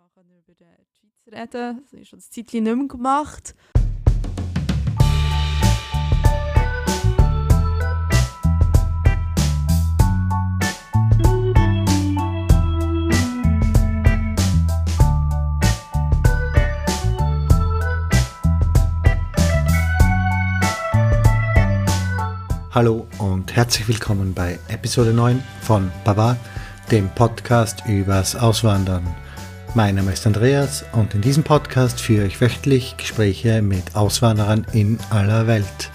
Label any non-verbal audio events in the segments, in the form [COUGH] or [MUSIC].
machen über die Schweiz reden. Das ist schon ein Zeitchen nicht mehr gemacht. Hallo und herzlich willkommen bei Episode 9 von Baba, dem Podcast übers Auswandern. Mein Name ist Andreas und in diesem Podcast führe ich wöchentlich Gespräche mit Auswanderern in aller Welt.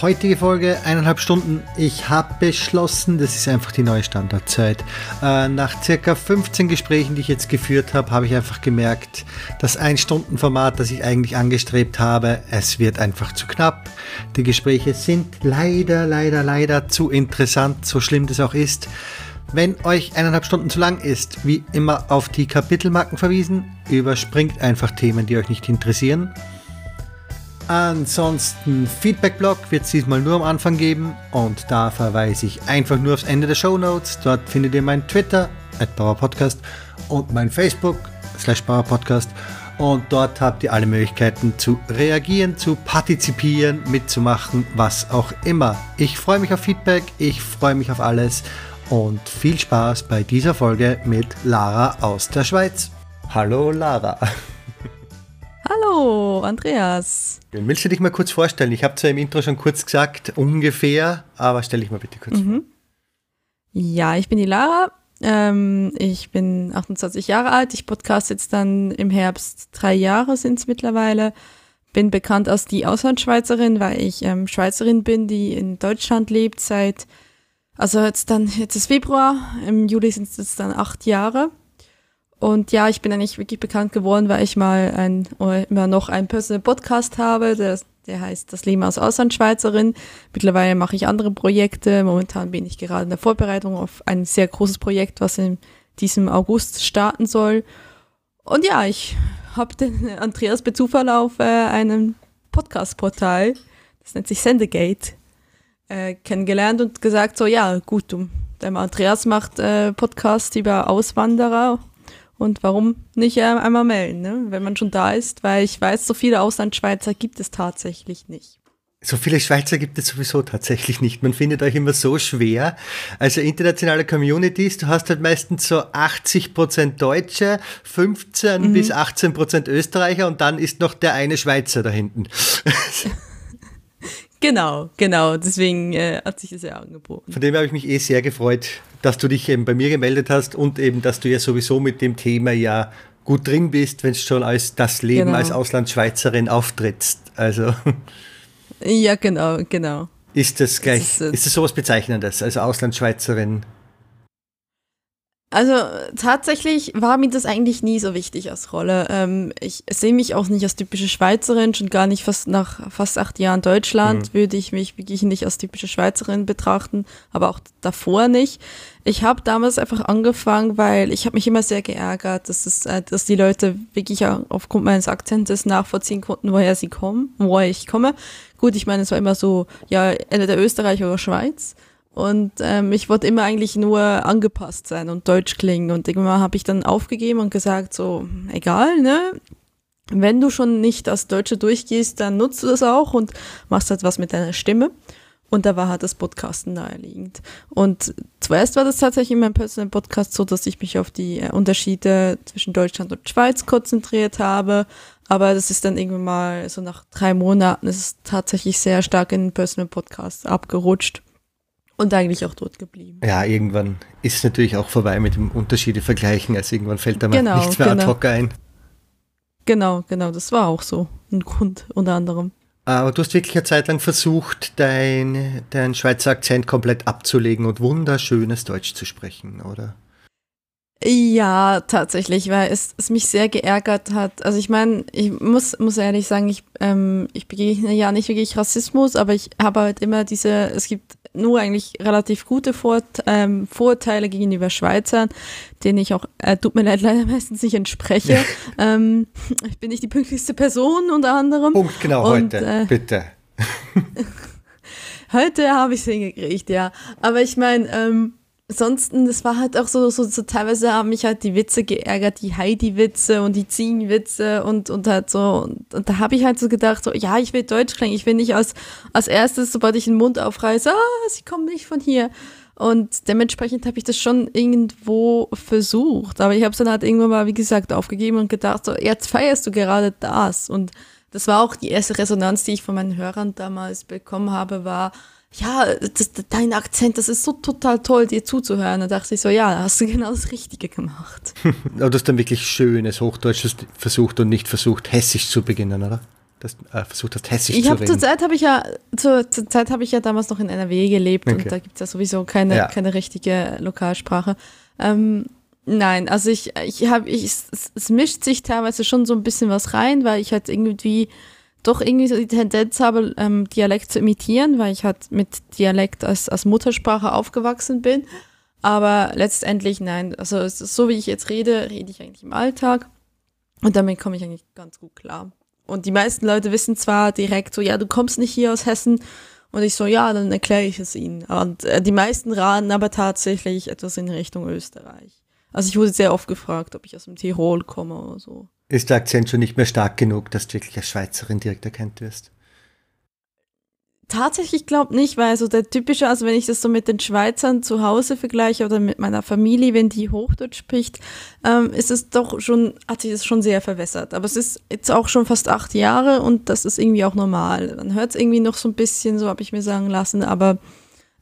Heutige Folge, eineinhalb Stunden. Ich habe beschlossen, das ist einfach die neue Standardzeit. Äh, nach circa 15 Gesprächen, die ich jetzt geführt habe, habe ich einfach gemerkt, das Ein-Stunden-Format, das ich eigentlich angestrebt habe, es wird einfach zu knapp. Die Gespräche sind leider, leider, leider zu interessant, so schlimm das auch ist. Wenn euch eineinhalb Stunden zu lang ist, wie immer auf die Kapitelmarken verwiesen, überspringt einfach Themen, die euch nicht interessieren. Ansonsten Feedback-Blog wird es diesmal nur am Anfang geben und da verweise ich einfach nur aufs Ende der Show Notes. Dort findet ihr mein Twitter, at Podcast und mein Facebook, slash Podcast. Und dort habt ihr alle Möglichkeiten zu reagieren, zu partizipieren, mitzumachen, was auch immer. Ich freue mich auf Feedback, ich freue mich auf alles und viel Spaß bei dieser Folge mit Lara aus der Schweiz. Hallo Lara. Hallo, Andreas. Willst du dich mal kurz vorstellen? Ich habe zwar im Intro schon kurz gesagt, ungefähr, aber stell dich mal bitte kurz mhm. vor. Ja, ich bin die Lara. Ähm, ich bin 28 Jahre alt. Ich podcast jetzt dann im Herbst drei Jahre sind es mittlerweile. Bin bekannt als die Auslandschweizerin, weil ich ähm, Schweizerin bin, die in Deutschland lebt seit, also jetzt dann, jetzt ist Februar, im Juli sind es jetzt dann acht Jahre. Und ja, ich bin eigentlich wirklich bekannt geworden, weil ich mal ein, immer noch einen Personal Podcast habe, der, der heißt Das Leben als Auslandschweizerin. Mittlerweile mache ich andere Projekte. Momentan bin ich gerade in der Vorbereitung auf ein sehr großes Projekt, was in diesem August starten soll. Und ja, ich habe den Andreas bei Zufall auf äh, einem Podcast-Portal, das nennt sich Sendegate, äh, kennengelernt und gesagt, so ja, gut, du, der Andreas macht äh, Podcast über Auswanderer und warum nicht einmal melden, ne? wenn man schon da ist, weil ich weiß, so viele Auslandschweizer gibt es tatsächlich nicht. So viele Schweizer gibt es sowieso tatsächlich nicht. Man findet euch immer so schwer. Also internationale Communities, du hast halt meistens so 80 Prozent Deutsche, 15 mhm. bis 18 Prozent Österreicher und dann ist noch der eine Schweizer da hinten. [LAUGHS] Genau, genau. Deswegen äh, hat sich das ja angeboten. Von dem habe ich mich eh sehr gefreut, dass du dich eben bei mir gemeldet hast und eben, dass du ja sowieso mit dem Thema ja gut drin bist, wenn es schon als das Leben genau. als Auslandschweizerin auftrittst. Also. Ja, genau, genau. Ist das gleich, das ist, äh, ist das sowas Bezeichnendes, als Auslandschweizerin? Also tatsächlich war mir das eigentlich nie so wichtig als Rolle. Ähm, ich sehe mich auch nicht als typische Schweizerin, schon gar nicht fast nach fast acht Jahren Deutschland mhm. würde ich mich wirklich nicht als typische Schweizerin betrachten, aber auch davor nicht. Ich habe damals einfach angefangen, weil ich habe mich immer sehr geärgert, dass, es, äh, dass die Leute wirklich aufgrund meines Akzentes nachvollziehen konnten, woher sie kommen, woher ich komme. Gut, ich meine, es war immer so, ja, entweder Österreich oder Schweiz. Und ähm, ich wollte immer eigentlich nur angepasst sein und deutsch klingen. Und irgendwann habe ich dann aufgegeben und gesagt, so, egal, ne? Wenn du schon nicht als Deutsche durchgehst, dann nutzt du das auch und machst halt was mit deiner Stimme. Und da war halt das Podcasten naheliegend. Und zuerst war das tatsächlich in meinem Personal Podcast so, dass ich mich auf die äh, Unterschiede zwischen Deutschland und Schweiz konzentriert habe. Aber das ist dann irgendwann mal so nach drei Monaten ist es tatsächlich sehr stark in den Personal Podcast abgerutscht. Und eigentlich auch dort geblieben. Ja, irgendwann ist es natürlich auch vorbei mit dem Unterschiede vergleichen. Also irgendwann fällt da mal genau, nichts mehr genau. ad hoc ein. Genau, genau, das war auch so ein Grund unter anderem. Aber du hast wirklich eine Zeit lang versucht, dein, deinen Schweizer Akzent komplett abzulegen und wunderschönes Deutsch zu sprechen, oder? Ja, tatsächlich, weil es, es mich sehr geärgert hat. Also ich meine, ich muss, muss ehrlich sagen, ich, ähm, ich begegne ja nicht wirklich Rassismus, aber ich habe halt immer diese, es gibt nur eigentlich relativ gute Vor ähm, Vorurteile gegenüber Schweizern, denen ich auch, äh, tut mir leid, leider meistens nicht entspreche. [LAUGHS] ähm, ich bin nicht die pünktlichste Person unter anderem. Punkt, genau, Und, heute, äh, bitte. [LAUGHS] heute habe ich es hingekriegt, ja. Aber ich meine, ähm, ansonsten, das war halt auch so, so, so, teilweise haben mich halt die Witze geärgert, die Heidi-Witze und die Ziegenwitze und, und halt so, und, und da habe ich halt so gedacht, so, ja, ich will Deutsch klingen, ich will nicht als, als erstes, sobald ich den Mund aufreiße, ah, sie kommen nicht von hier. Und dementsprechend habe ich das schon irgendwo versucht, aber ich habe es dann halt irgendwann mal, wie gesagt, aufgegeben und gedacht, so, jetzt feierst du gerade das. Und das war auch die erste Resonanz, die ich von meinen Hörern damals bekommen habe, war, ja, das, dein Akzent, das ist so total toll, dir zuzuhören. Da dachte ich so, ja, hast du genau das Richtige gemacht. [LAUGHS] Aber du hast dann wirklich schönes Hochdeutsches versucht und nicht versucht, hessisch zu beginnen, oder? Das, äh, versucht hast, hessisch ich zu reden. Zur Zeit habe ich ja, zur, zur Zeit habe ich ja damals noch in NRW gelebt Okay. und da gibt es ja sowieso keine, Ja. keine richtige Lokalsprache. Ähm, nein, also ich, ich habe, ich, es, es mischt sich teilweise schon so ein bisschen was rein, weil ich halt irgendwie doch irgendwie so die Tendenz habe, ähm, Dialekt zu imitieren, weil ich halt mit Dialekt als, als Muttersprache aufgewachsen bin. Aber letztendlich nein. Also so, wie ich jetzt rede, rede ich eigentlich im Alltag. Und damit komme ich eigentlich ganz gut klar. Und die meisten Leute wissen zwar direkt so, ja, du kommst nicht hier aus Hessen. Und ich so, ja, dann erkläre ich es ihnen. Und äh, die meisten raten aber tatsächlich etwas in Richtung Österreich. Also ich wurde sehr oft gefragt, ob ich aus dem Tirol komme oder so. Ist der Akzent schon nicht mehr stark genug, dass du wirklich als Schweizerin direkt erkannt wirst? Tatsächlich glaube nicht, weil so der typische, also wenn ich das so mit den Schweizern zu Hause vergleiche oder mit meiner Familie, wenn die Hochdeutsch spricht, ähm, ist es doch schon, hat sich das schon sehr verwässert. Aber es ist jetzt auch schon fast acht Jahre und das ist irgendwie auch normal. Man hört es irgendwie noch so ein bisschen, so habe ich mir sagen lassen, aber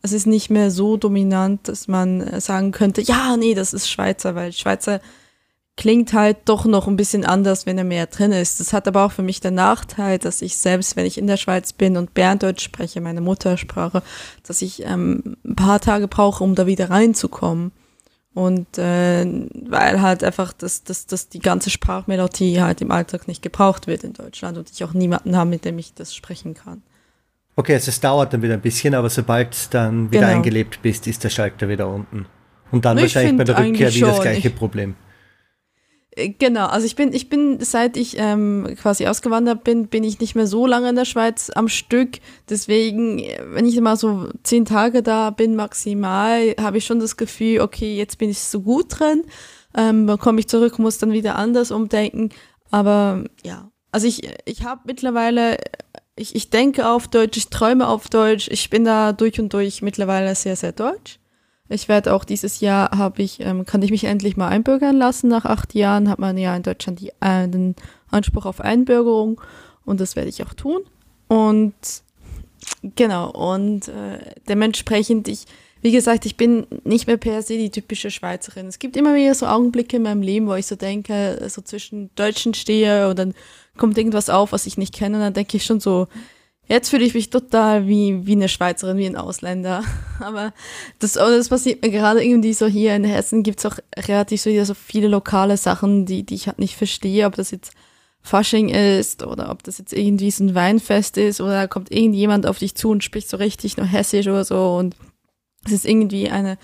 es ist nicht mehr so dominant, dass man äh, sagen könnte, ja, nee, das ist Schweizer, weil Schweizer klingt halt doch noch ein bisschen anders, wenn er mehr drin ist. Das hat aber auch für mich den Nachteil, dass ich selbst, wenn ich in der Schweiz bin und Berndeutsch spreche, meine Muttersprache, dass ich ähm, ein paar Tage brauche, um da wieder reinzukommen. Und äh, weil halt einfach das, das, das die ganze Sprachmelodie halt im Alltag nicht gebraucht wird in Deutschland und ich auch niemanden habe, mit dem ich das sprechen kann. Okay, also es dauert dann wieder ein bisschen, aber sobald du dann wieder Genau. eingelebt bist, ist der Schalter wieder unten. Und dann Ich wahrscheinlich bei der Rückkehr wieder das gleiche Ich- Problem. Äh, Genau, also ich bin, ich bin, seit ich ähm, quasi ausgewandert bin, bin ich nicht mehr so lange in der Schweiz am Stück. Deswegen, äh, wenn ich mal so zehn Tage da bin, maximal, habe ich schon das Gefühl, okay, jetzt bin ich so gut drin. Ähm, dann komme ich zurück, muss dann wieder anders umdenken. Aber ja, also ich, ich habe mittlerweile, ich, ich denke auf Deutsch, ich träume auf Deutsch, ich bin da durch und durch mittlerweile sehr, sehr deutsch. Ich werde auch dieses Jahr habe ich, ähm, kann ich mich endlich mal einbürgern lassen. Nach acht Jahren hat man ja in Deutschland die, äh, den Anspruch auf Einbürgerung und das werde ich auch tun. Und genau, und äh, dementsprechend, ich, wie gesagt, ich bin nicht mehr per se die typische Schweizerin. Es gibt immer wieder so Augenblicke in meinem Leben, wo ich so denke, so zwischen Deutschen stehe und dann kommt irgendwas auf, was ich nicht kenne, und dann denke ich schon so, Jetzt fühle ich mich total wie, wie eine Schweizerin, wie ein Ausländer. [LAUGHS] Aber das, das passiert mir gerade irgendwie so hier in Hessen gibt es auch relativ so, so viele lokale Sachen, die, die ich halt nicht verstehe, ob das jetzt Fasching ist oder ob das jetzt irgendwie so ein Weinfest ist oder da kommt irgendjemand auf dich zu und spricht so richtig nur Hessisch oder so und es ist irgendwie eine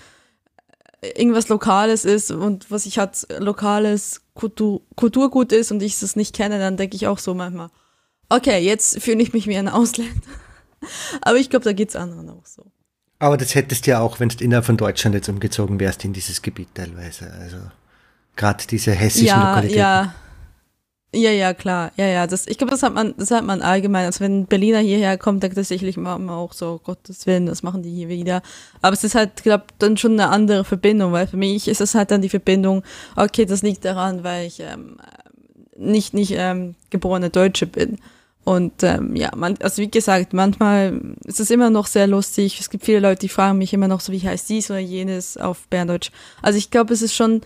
irgendwas Lokales ist und was ich halt lokales Kultur, Kulturgut ist und ich es nicht kenne, dann denke ich auch so manchmal, okay, jetzt fühle ich mich wie ein Ausländer. [LAUGHS] Aber ich glaube, da geht's anderen auch so. Aber das hättest du ja auch, wenn du innerhalb von Deutschland jetzt umgezogen wärst in dieses Gebiet teilweise. Also gerade diese hessischen Ja, Lokalitäten. ja. Ja, ja, klar. Ja, ja. Das, ich glaube, das hat man, das hat man allgemein. Also wenn ein Berliner hierher kommt, dann tatsächlich immer auch so, Gottes Willen, das machen die hier wieder. Aber es ist halt, glaube dann schon eine andere Verbindung, weil für mich ist es halt dann die Verbindung, okay, das liegt daran, weil ich ähm, nicht, nicht ähm, geborene Deutsche bin. Und ähm, ja, man, also wie gesagt, manchmal ist es immer noch sehr lustig. Es gibt viele Leute, die fragen mich immer noch so, wie heißt dies oder jenes auf Berndeutsch. Also ich glaube, es ist schon,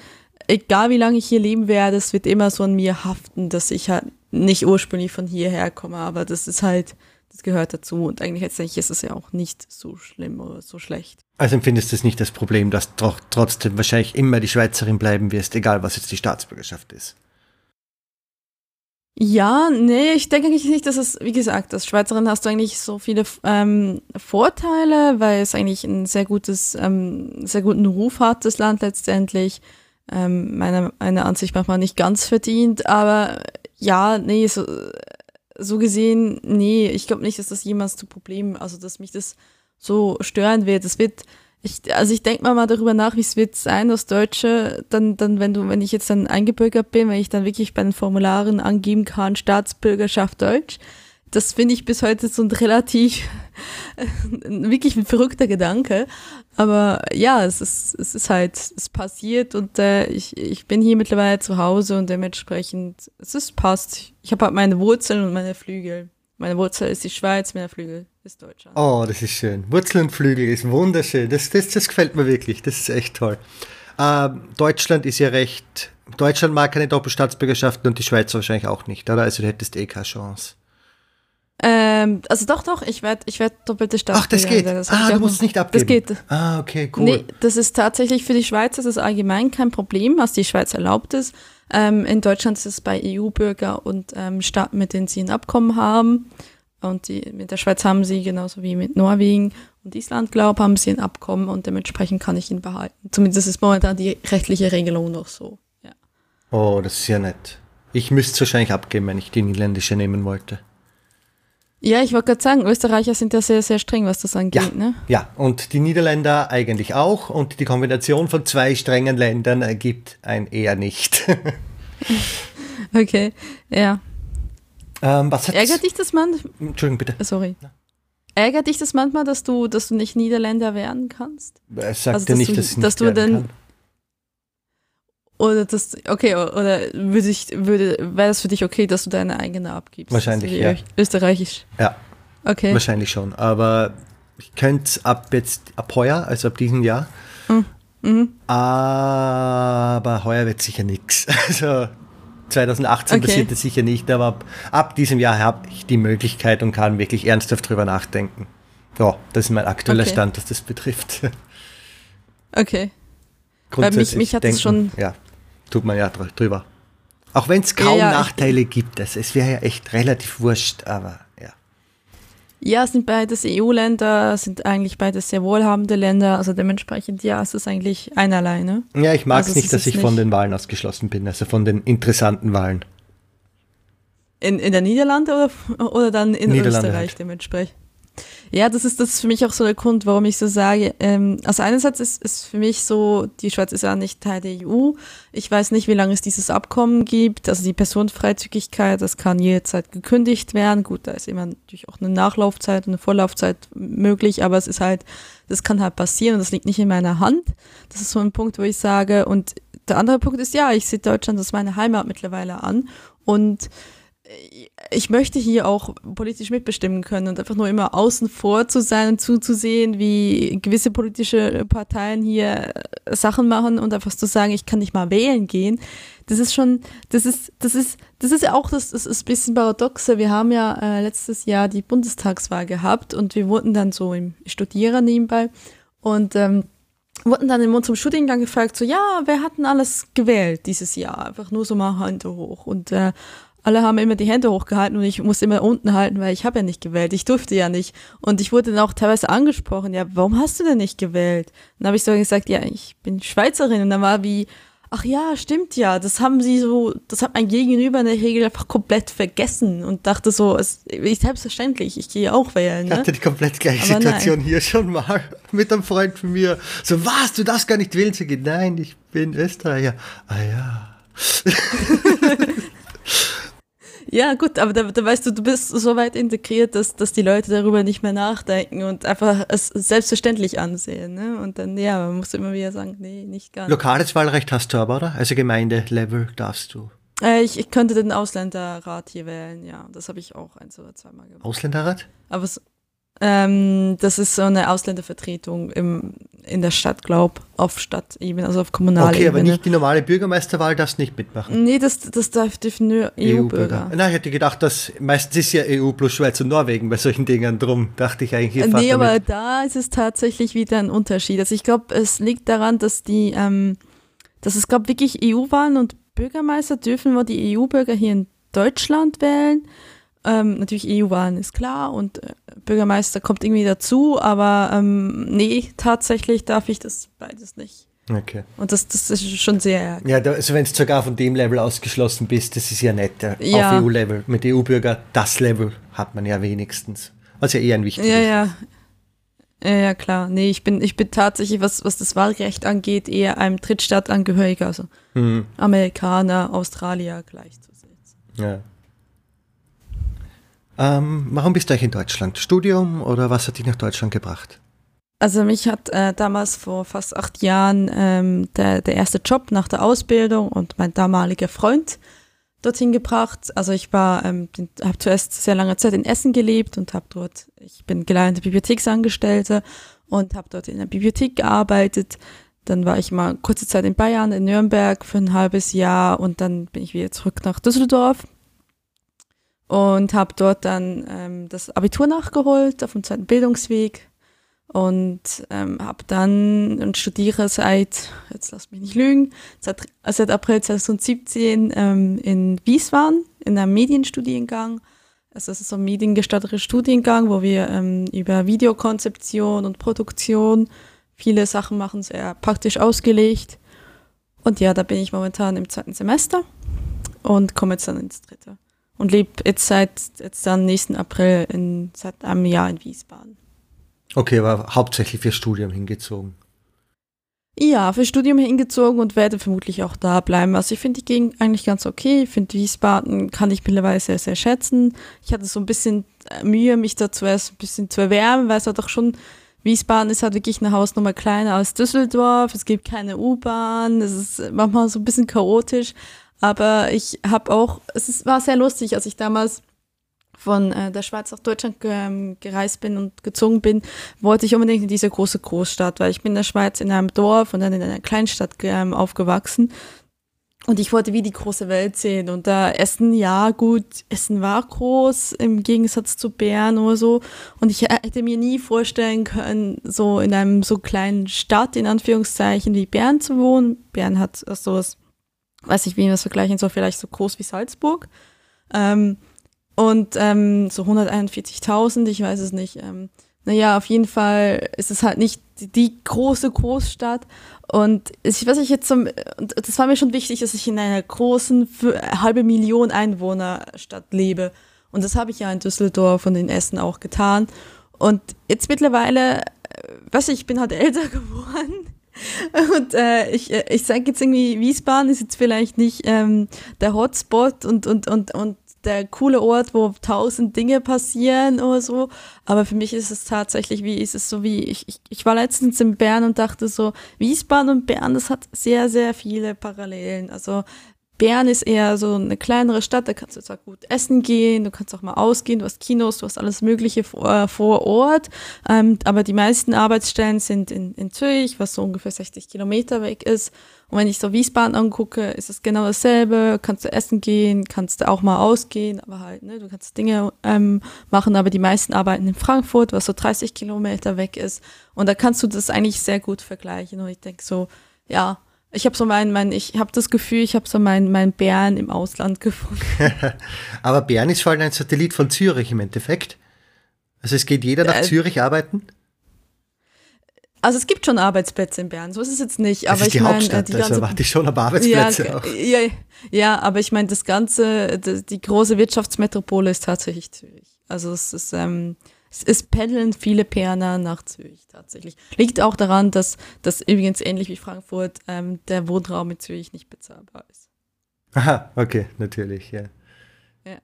egal wie lange ich hier leben werde, es wird immer so an mir haften, dass ich halt nicht ursprünglich von hierher komme, aber das ist halt, das gehört dazu. Und eigentlich letztendlich ist es ja auch nicht so schlimm oder so schlecht. Also empfindest du es nicht das Problem, dass du trotzdem wahrscheinlich immer die Schweizerin bleiben wirst, egal was jetzt die Staatsbürgerschaft ist. Ja, nee, ich denke eigentlich nicht, dass es, wie gesagt, als Schweizerin hast du eigentlich so viele ähm, Vorteile, weil es eigentlich ein sehr gutes, ähm, sehr guten Ruf hat, das Land letztendlich. Ähm, meiner, meiner Ansicht manchmal nicht ganz verdient, aber ja, nee, so, so gesehen, nee, ich glaube nicht, dass das jemals zu Problemen, also dass mich das so stören wird. Es wird, ich, also ich denke mal mal darüber nach, wie es wird sein als Deutsche, dann, dann, wenn du, wenn ich jetzt dann eingebürgert bin, wenn ich dann wirklich bei den Formularen angeben kann, Staatsbürgerschaft Deutsch, das finde ich bis heute so ein relativ, [LAUGHS] wirklich ein verrückter Gedanke. Aber ja, es ist, es ist halt, es passiert und äh, ich, ich bin hier mittlerweile zu Hause und dementsprechend, es ist passt. Ich habe halt meine Wurzeln und meine Flügel. Meine Wurzel ist die Schweiz, meine Flügel ist Deutschland. Oh, das ist schön. Wurzeln und Flügel ist wunderschön. Das, das, das gefällt mir wirklich. Das ist echt toll. Ähm, Deutschland ist ja recht. Deutschland mag keine Doppelstaatsbürgerschaften und die Schweiz wahrscheinlich auch nicht, oder? Also du hättest eh keine Chance. Ähm, also doch, doch, ich werde ich werd doppelte Ach, das geht. Das ah, du musst es nicht abgeben. Das geht. Ah, okay, cool. Nee, das ist tatsächlich für die Schweiz, das ist allgemein kein Problem, was die Schweiz erlaubt ist. Ähm, in Deutschland ist es bei EU-Bürger und ähm, Staaten, mit denen sie ein Abkommen haben. Und die, mit der Schweiz haben sie, genauso wie mit Norwegen und Island, glaube ich, haben sie ein Abkommen und dementsprechend kann ich ihn behalten. Zumindest ist momentan die rechtliche Regelung noch so. Ja. Oh, das ist ja nett. Ich müsste es wahrscheinlich abgeben, wenn ich die niederländische nehmen wollte. Ja, ich wollte gerade sagen, Österreicher sind ja sehr, sehr streng, was das angeht. Ja, ne? ja, und die Niederländer eigentlich auch. Und die Kombination von zwei strengen Ländern ergibt ein eher nicht. [LAUGHS] okay, ja. Ähm, was Ärgert dich das manchmal? Entschuldigung, bitte. Sorry. Ja. Ärgert dich das manchmal, dass du, dass du nicht Niederländer werden kannst? Es sagt also, dir nicht, du, dass ich nicht dass du dann, kann. Oder das, okay, oder würde ich, würde, wäre das für dich okay, dass du deine eigene abgibst? Wahrscheinlich, ja. Österreichisch. Ja. Okay. Wahrscheinlich schon. Aber ich könnte ab jetzt, ab heuer, also ab diesem Jahr. Mhm. Mhm. Aber heuer wird sicher nichts. [LAUGHS] Also 2018 okay. passiert das sicher nicht, aber ab, ab diesem Jahr habe ich die Möglichkeit und kann wirklich ernsthaft drüber nachdenken. Ja, das ist mein aktueller okay. Stand, was das betrifft. Okay. Weil mich, mich hat es schon. Ja, tut man ja drüber. Auch wenn es kaum ja, ja, Nachteile gibt, also es wäre ja echt relativ wurscht, aber ja. Sind beides EU-Länder, sind eigentlich beides sehr wohlhabende Länder, also dementsprechend, ja, es ist eigentlich einerlei, ne? Ja, ich mag also es nicht, dass ich nicht von den Wahlen ausgeschlossen bin, also von den interessanten Wahlen. In, in der Niederlande oder, oder dann in Österreich halt. dementsprechend? Ja, das ist, das ist für mich auch so der Grund, warum ich so sage. Ähm, also einerseits ist, ist für mich so, die Schweiz ist ja nicht Teil der EU. Ich weiß nicht, wie lange es dieses Abkommen gibt. Also die Personenfreizügigkeit, das kann jederzeit gekündigt werden. Gut, da ist immer natürlich auch eine Nachlaufzeit und eine Vorlaufzeit möglich, aber es ist halt, das kann halt passieren und das liegt nicht in meiner Hand. Das ist so ein Punkt, wo ich sage. Und der andere Punkt ist, ja, ich sehe Deutschland als meine Heimat mittlerweile an und ich möchte hier auch politisch mitbestimmen können und einfach nur immer außen vor zu sein und zuzusehen, wie gewisse politische Parteien hier Sachen machen und einfach zu sagen, ich kann nicht mal wählen gehen. Das ist schon, das ist, das ist, das ist ja auch das, das ist ein bisschen paradoxe. Wir haben ja äh, letztes Jahr die Bundestagswahl gehabt und wir wurden dann so im Studieren nebenbei und ähm, wurden dann in unserem Studiengang gefragt, so, ja, wer hat denn alles gewählt dieses Jahr? Einfach nur so mal Hand hoch. Und äh, alle haben immer die Hände hochgehalten und ich musste immer unten halten, weil ich habe ja nicht gewählt. Ich durfte ja nicht. Und ich wurde dann auch teilweise angesprochen, ja, warum hast du denn nicht gewählt? Und dann habe ich so gesagt, ja, ich bin Schweizerin. Und dann war wie, ach ja, stimmt ja, das haben sie so, das hat mein Gegenüber in der Regel einfach komplett vergessen und dachte so, es ist selbstverständlich, ich gehe auch wählen. Ne? Ich hatte die komplett gleiche Aber Situation nein. hier schon mal [LAUGHS] mit einem Freund von mir. So, was, du darfst gar nicht wählen zu gehen? Nein, ich bin Österreicher. Ah ja. [LAUGHS] [LAUGHS] Ja, gut, aber da, da weißt du, du bist so weit integriert, dass, dass die Leute darüber nicht mehr nachdenken und einfach es selbstverständlich ansehen. Ne? Und dann, ja, man muss immer wieder sagen, nee, nicht ganz. Lokales Wahlrecht hast du aber, oder? Also Gemeindelevel darfst du. Äh, ich, ich könnte den Ausländerrat hier wählen, ja. Das habe ich auch ein oder zweimal gemacht. Ausländerrat? Aber es, ähm, das ist so eine Ausländervertretung im, in der Stadt, glaub, auf Stadtebene, also auf kommunaler Okay, aber nicht die normale Bürgermeisterwahl darfst nicht mitmachen. Nee, das, das darf dürfen nur EU-Bürger. EU Na, ich hätte gedacht, dass meistens ist ja EU plus Schweiz und Norwegen bei solchen Dingen drum, dachte ich eigentlich. Nee, aber mit. da ist es tatsächlich wieder ein Unterschied. Also ich glaube, es liegt daran, dass die, ähm, dass es gab wirklich EU-Wahlen und Bürgermeister dürfen wir die EU-Bürger hier in Deutschland wählen. Ähm, natürlich EU-Wahlen ist klar und äh, Bürgermeister kommt irgendwie dazu, aber ähm, nee, tatsächlich darf ich das beides nicht. Okay. Und das, das ist schon sehr. Ja, da, also wenn du sogar von dem Level ausgeschlossen bist, das ist ja nett. Ja. Auf EU-Level. Mit EU-Bürger, das Level hat man ja wenigstens. Was ja eher ein wichtiges Ja, ja. Ja, klar. Nee, ich bin, ich bin tatsächlich, was, was das Wahlrecht angeht, eher einem Drittstaatangehöriger, also hm. Amerikaner, Australier gleichzusetzen. Ja. Ähm, warum bist du eigentlich in Deutschland? Studium oder was hat dich nach Deutschland gebracht? Also mich hat äh, damals vor fast acht Jahren ähm, der, der erste Job nach der Ausbildung und mein damaliger Freund dorthin gebracht. Also ich war, ähm, habe zuerst sehr lange Zeit in Essen gelebt und habe dort, ich bin gelernte Bibliotheksangestellte und habe dort in der Bibliothek gearbeitet. Dann war ich mal kurze Zeit in Bayern, in Nürnberg für ein halbes Jahr und dann bin ich wieder zurück nach Düsseldorf und habe dort dann ähm, das Abitur nachgeholt auf dem zweiten Bildungsweg und ähm, habe dann und studiere seit, jetzt lass mich nicht lügen, seit, seit April 2017 ähm, in Wiesbaden in einem Medienstudiengang. Also das ist so ein mediengestatteter Studiengang, wo wir ähm, über Videokonzeption und Produktion viele Sachen machen, sehr praktisch ausgelegt. Und ja, da bin ich momentan im zweiten Semester und komme jetzt dann ins dritte. Und lebe jetzt seit jetzt dann nächsten April in, seit einem Jahr in Wiesbaden. Okay, aber hauptsächlich für Studium hingezogen. Ja, für Studium hingezogen und werde vermutlich auch da bleiben. Also ich finde die Gegend eigentlich ganz okay. Ich finde Wiesbaden kann ich mittlerweile sehr, sehr schätzen. Ich hatte so ein bisschen äh, Mühe, mich dazu erst ein bisschen zu erwärmen, weil es halt doch schon, Wiesbaden ist halt wirklich eine Hausnummer kleiner als Düsseldorf. Es gibt keine U-Bahn. Es ist manchmal so ein bisschen chaotisch. Aber ich habe auch, es ist, war sehr lustig, als ich damals von äh, der Schweiz nach Deutschland ge gereist bin und gezogen bin, wollte ich unbedingt in diese große Großstadt, weil ich bin in der Schweiz in einem Dorf und dann in einer Kleinstadt ähm, aufgewachsen. Und ich wollte wie die große Welt sehen. Und da Essen, ja, gut, Essen war groß im Gegensatz zu Bern oder so. Und ich hätte mir nie vorstellen können, so in einem so kleinen Stadt, in Anführungszeichen, wie Bern zu wohnen. Bern hat so also was, weiß ich, wie man das vergleichen soll, vielleicht so groß wie Salzburg. Ähm, und ähm, so 141.000, ich weiß es nicht. Ähm, naja, auf jeden Fall ist es halt nicht die, große Großstadt. Und ich weiß nicht jetzt zum, und das war mir schon wichtig, dass ich in einer großen, halbe Million Einwohnerstadt lebe. Und das habe ich ja in Düsseldorf und in Essen auch getan. Und jetzt mittlerweile, äh, weiß ich, ich bin halt [LAUGHS] älter geworden. [LAUGHS] Und äh, ich, äh, ich sage jetzt irgendwie, Wiesbaden ist jetzt vielleicht nicht ähm, der Hotspot und, und, und, und der coole Ort, wo tausend Dinge passieren oder so. Aber für mich ist es tatsächlich, wie ist es so wie, ich, ich, ich war letztens in Bern und dachte so, Wiesbaden und Bern, das hat sehr, sehr viele Parallelen. Also Bern ist eher so eine kleinere Stadt, da kannst du zwar gut essen gehen, du kannst auch mal ausgehen, du hast Kinos, du hast alles Mögliche vor, äh, vor Ort, ähm, aber die meisten Arbeitsstellen sind in, in Zürich, was so ungefähr 60 Kilometer weg ist. Und wenn ich so Wiesbaden angucke, ist es genau dasselbe, kannst du essen gehen, kannst du auch mal ausgehen, aber halt, ne, du kannst Dinge ähm, machen, aber die meisten arbeiten in Frankfurt, was so 30 Kilometer weg ist. Und da kannst du das eigentlich sehr gut vergleichen. Und ich denke so, ja, ich habe so mein, mein ich habe das Gefühl, ich habe so mein, mein Bern im Ausland gefunden. [LAUGHS] Aber Bern ist vor allem ein Satellit von Zürich im Endeffekt. Also es geht jeder nach äh, Zürich arbeiten? Also es gibt schon Arbeitsplätze in Bern, so ist es jetzt nicht. Das aber ist die ich meine, äh, die also erwarte ich schon aber Arbeitsplätze ja, auch. Ja, ja, aber ich meine, das ganze, die, die große Wirtschaftsmetropole ist tatsächlich Zürich. Also es ist, ähm, es, es pendeln viele Perner nach Zürich tatsächlich. Liegt auch daran, dass das übrigens ähnlich wie Frankfurt ähm, der Wohnraum in Zürich nicht bezahlbar ist. Aha, okay, natürlich, ja. Ja.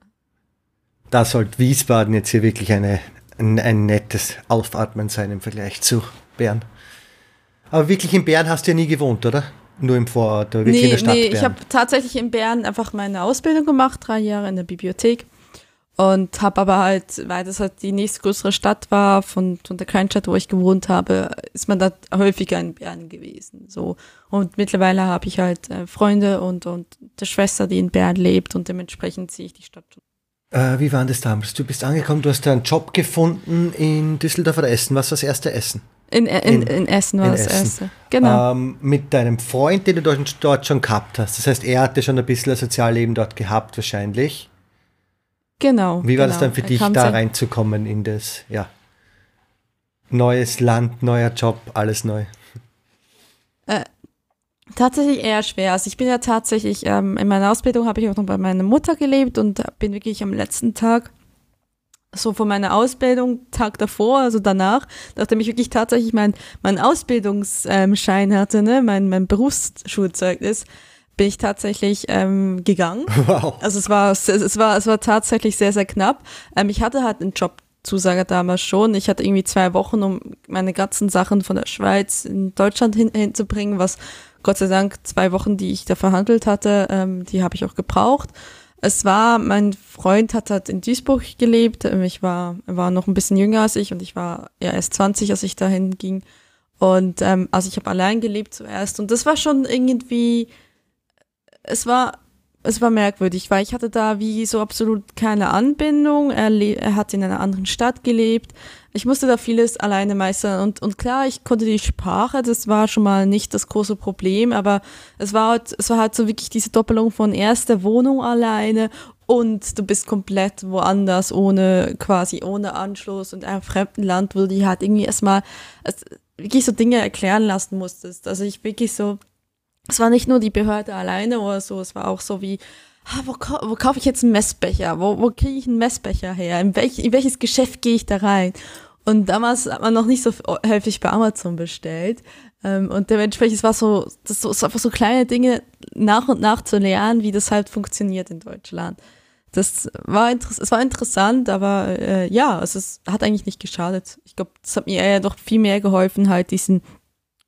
Da sollte Wiesbaden jetzt hier wirklich eine, ein, ein nettes Aufatmen sein im Vergleich zu Bern. Aber wirklich in Bern hast du ja nie gewohnt, oder? Nur im Vorort, oder wirklich nee, in der Stadt Nee, Bern. ich habe tatsächlich in Bern einfach meine Ausbildung gemacht, drei Jahre in der Bibliothek. Und habe aber halt, weil das halt die nächstgrößere Stadt war, von, von der Kleinstadt, wo ich gewohnt habe, ist man da häufiger in Bern gewesen. So. Und mittlerweile habe ich halt äh, Freunde und, und eine Schwester, die in Bern lebt und dementsprechend sehe ich die Stadt schon. Äh, wie war das damals? Du bist angekommen, du hast einen Job gefunden in Düsseldorf oder Essen. Was war das erste Essen? In, in, in, in Essen war in das Essen. erste. Genau. Ähm, mit deinem Freund, den du dort, dort schon gehabt hast. Das heißt, er hatte schon ein bisschen ein Sozialleben dort gehabt, wahrscheinlich. Genau. Wie war genau. das dann für dich, da reinzukommen in das, ja, neues Land, neuer Job, alles neu? Äh, tatsächlich eher schwer. Also ich bin ja tatsächlich, ähm, in meiner Ausbildung habe ich auch noch bei meiner Mutter gelebt und bin wirklich am letzten Tag so von meiner Ausbildung, Tag davor, also danach, nachdem ich wirklich tatsächlich mein, mein Ausbildungsschein hatte, ne, mein, mein Berufsschulzeugnis, bin ich tatsächlich ähm, gegangen. [LAUGHS] Wow. Also es war, es, war, es war tatsächlich sehr, sehr knapp. Ähm, ich hatte halt einen Jobzusage damals schon. Ich hatte irgendwie zwei Wochen, um meine ganzen Sachen von der Schweiz in Deutschland hin, hinzubringen, was Gott sei Dank zwei Wochen, die ich da verhandelt hatte, ähm, die habe ich auch gebraucht. Es war, mein Freund hat halt in Duisburg gelebt. Ähm, ich war, er war noch ein bisschen jünger als ich und ich war ja erst 20, als ich dahin ging. Und ähm, also ich habe allein gelebt zuerst. Und das war schon irgendwie, es war, es war merkwürdig, weil ich hatte da wie so absolut keine Anbindung. Er, er hat in einer anderen Stadt gelebt ich musste da vieles alleine meistern und, und klar, ich konnte die Sprache, das war schon mal nicht das große Problem, aber es war halt, es war halt so wirklich diese Doppelung von erster Wohnung alleine und du bist komplett woanders, ohne, quasi ohne Anschluss und einem fremden Land, wo du die halt irgendwie erstmal wirklich so Dinge erklären lassen musstest. Also ich wirklich so, es war nicht nur die Behörde alleine oder so, es war auch so wie, ah, wo, wo kaufe ich jetzt einen Messbecher? Wo, wo kriege ich einen Messbecher her? In, welch, in welches Geschäft gehe ich da rein? Und damals hat man noch nicht so häufig bei Amazon bestellt. Ähm, und dementsprechend es war so, das so, einfach so kleine Dinge nach und nach zu lernen, wie das halt funktioniert in Deutschland. Das war, es war interessant, aber äh, ja, es hat eigentlich nicht geschadet. Ich glaube, das hat mir eher doch viel mehr geholfen, halt diesen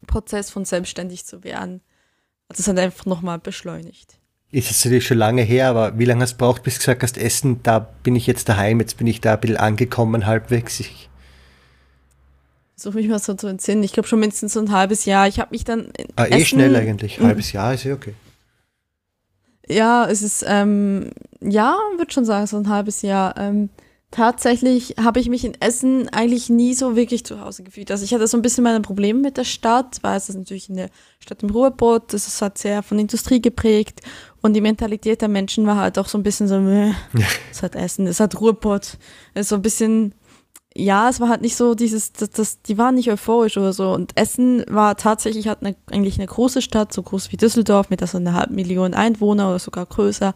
Prozess von selbstständig zu werden. Das hat einfach nochmal beschleunigt ist jetzt natürlich schon lange her, aber wie lange hast du braucht, bis du gesagt hast, Essen, da bin ich jetzt daheim, jetzt bin ich da ein bisschen angekommen halbwegs. Ich Versuche mich mal so zu entsinnen. Ich glaube schon mindestens so ein halbes Jahr. Ich habe mich dann. Ah, eh schnell eigentlich. Ein halbes Jahr ist ja okay. Ja, es ist, ähm, ja, würde schon sagen, so ein halbes Jahr. Ähm, tatsächlich habe ich mich in Essen eigentlich nie so wirklich zu Hause gefühlt. Also ich hatte so ein bisschen meine Probleme mit der Stadt, weil es ist natürlich eine Stadt im Ruhrpott, das ist halt sehr von Industrie geprägt und die Mentalität der Menschen war halt auch so ein bisschen so, es hat Essen, es hat Ruhrpott, es ist so ein bisschen, ja, es war halt nicht so dieses, das, das, die waren nicht euphorisch oder so. Und Essen war tatsächlich hat eine, eigentlich eine große Stadt, so groß wie Düsseldorf mit so einer halben Million Einwohner oder sogar größer.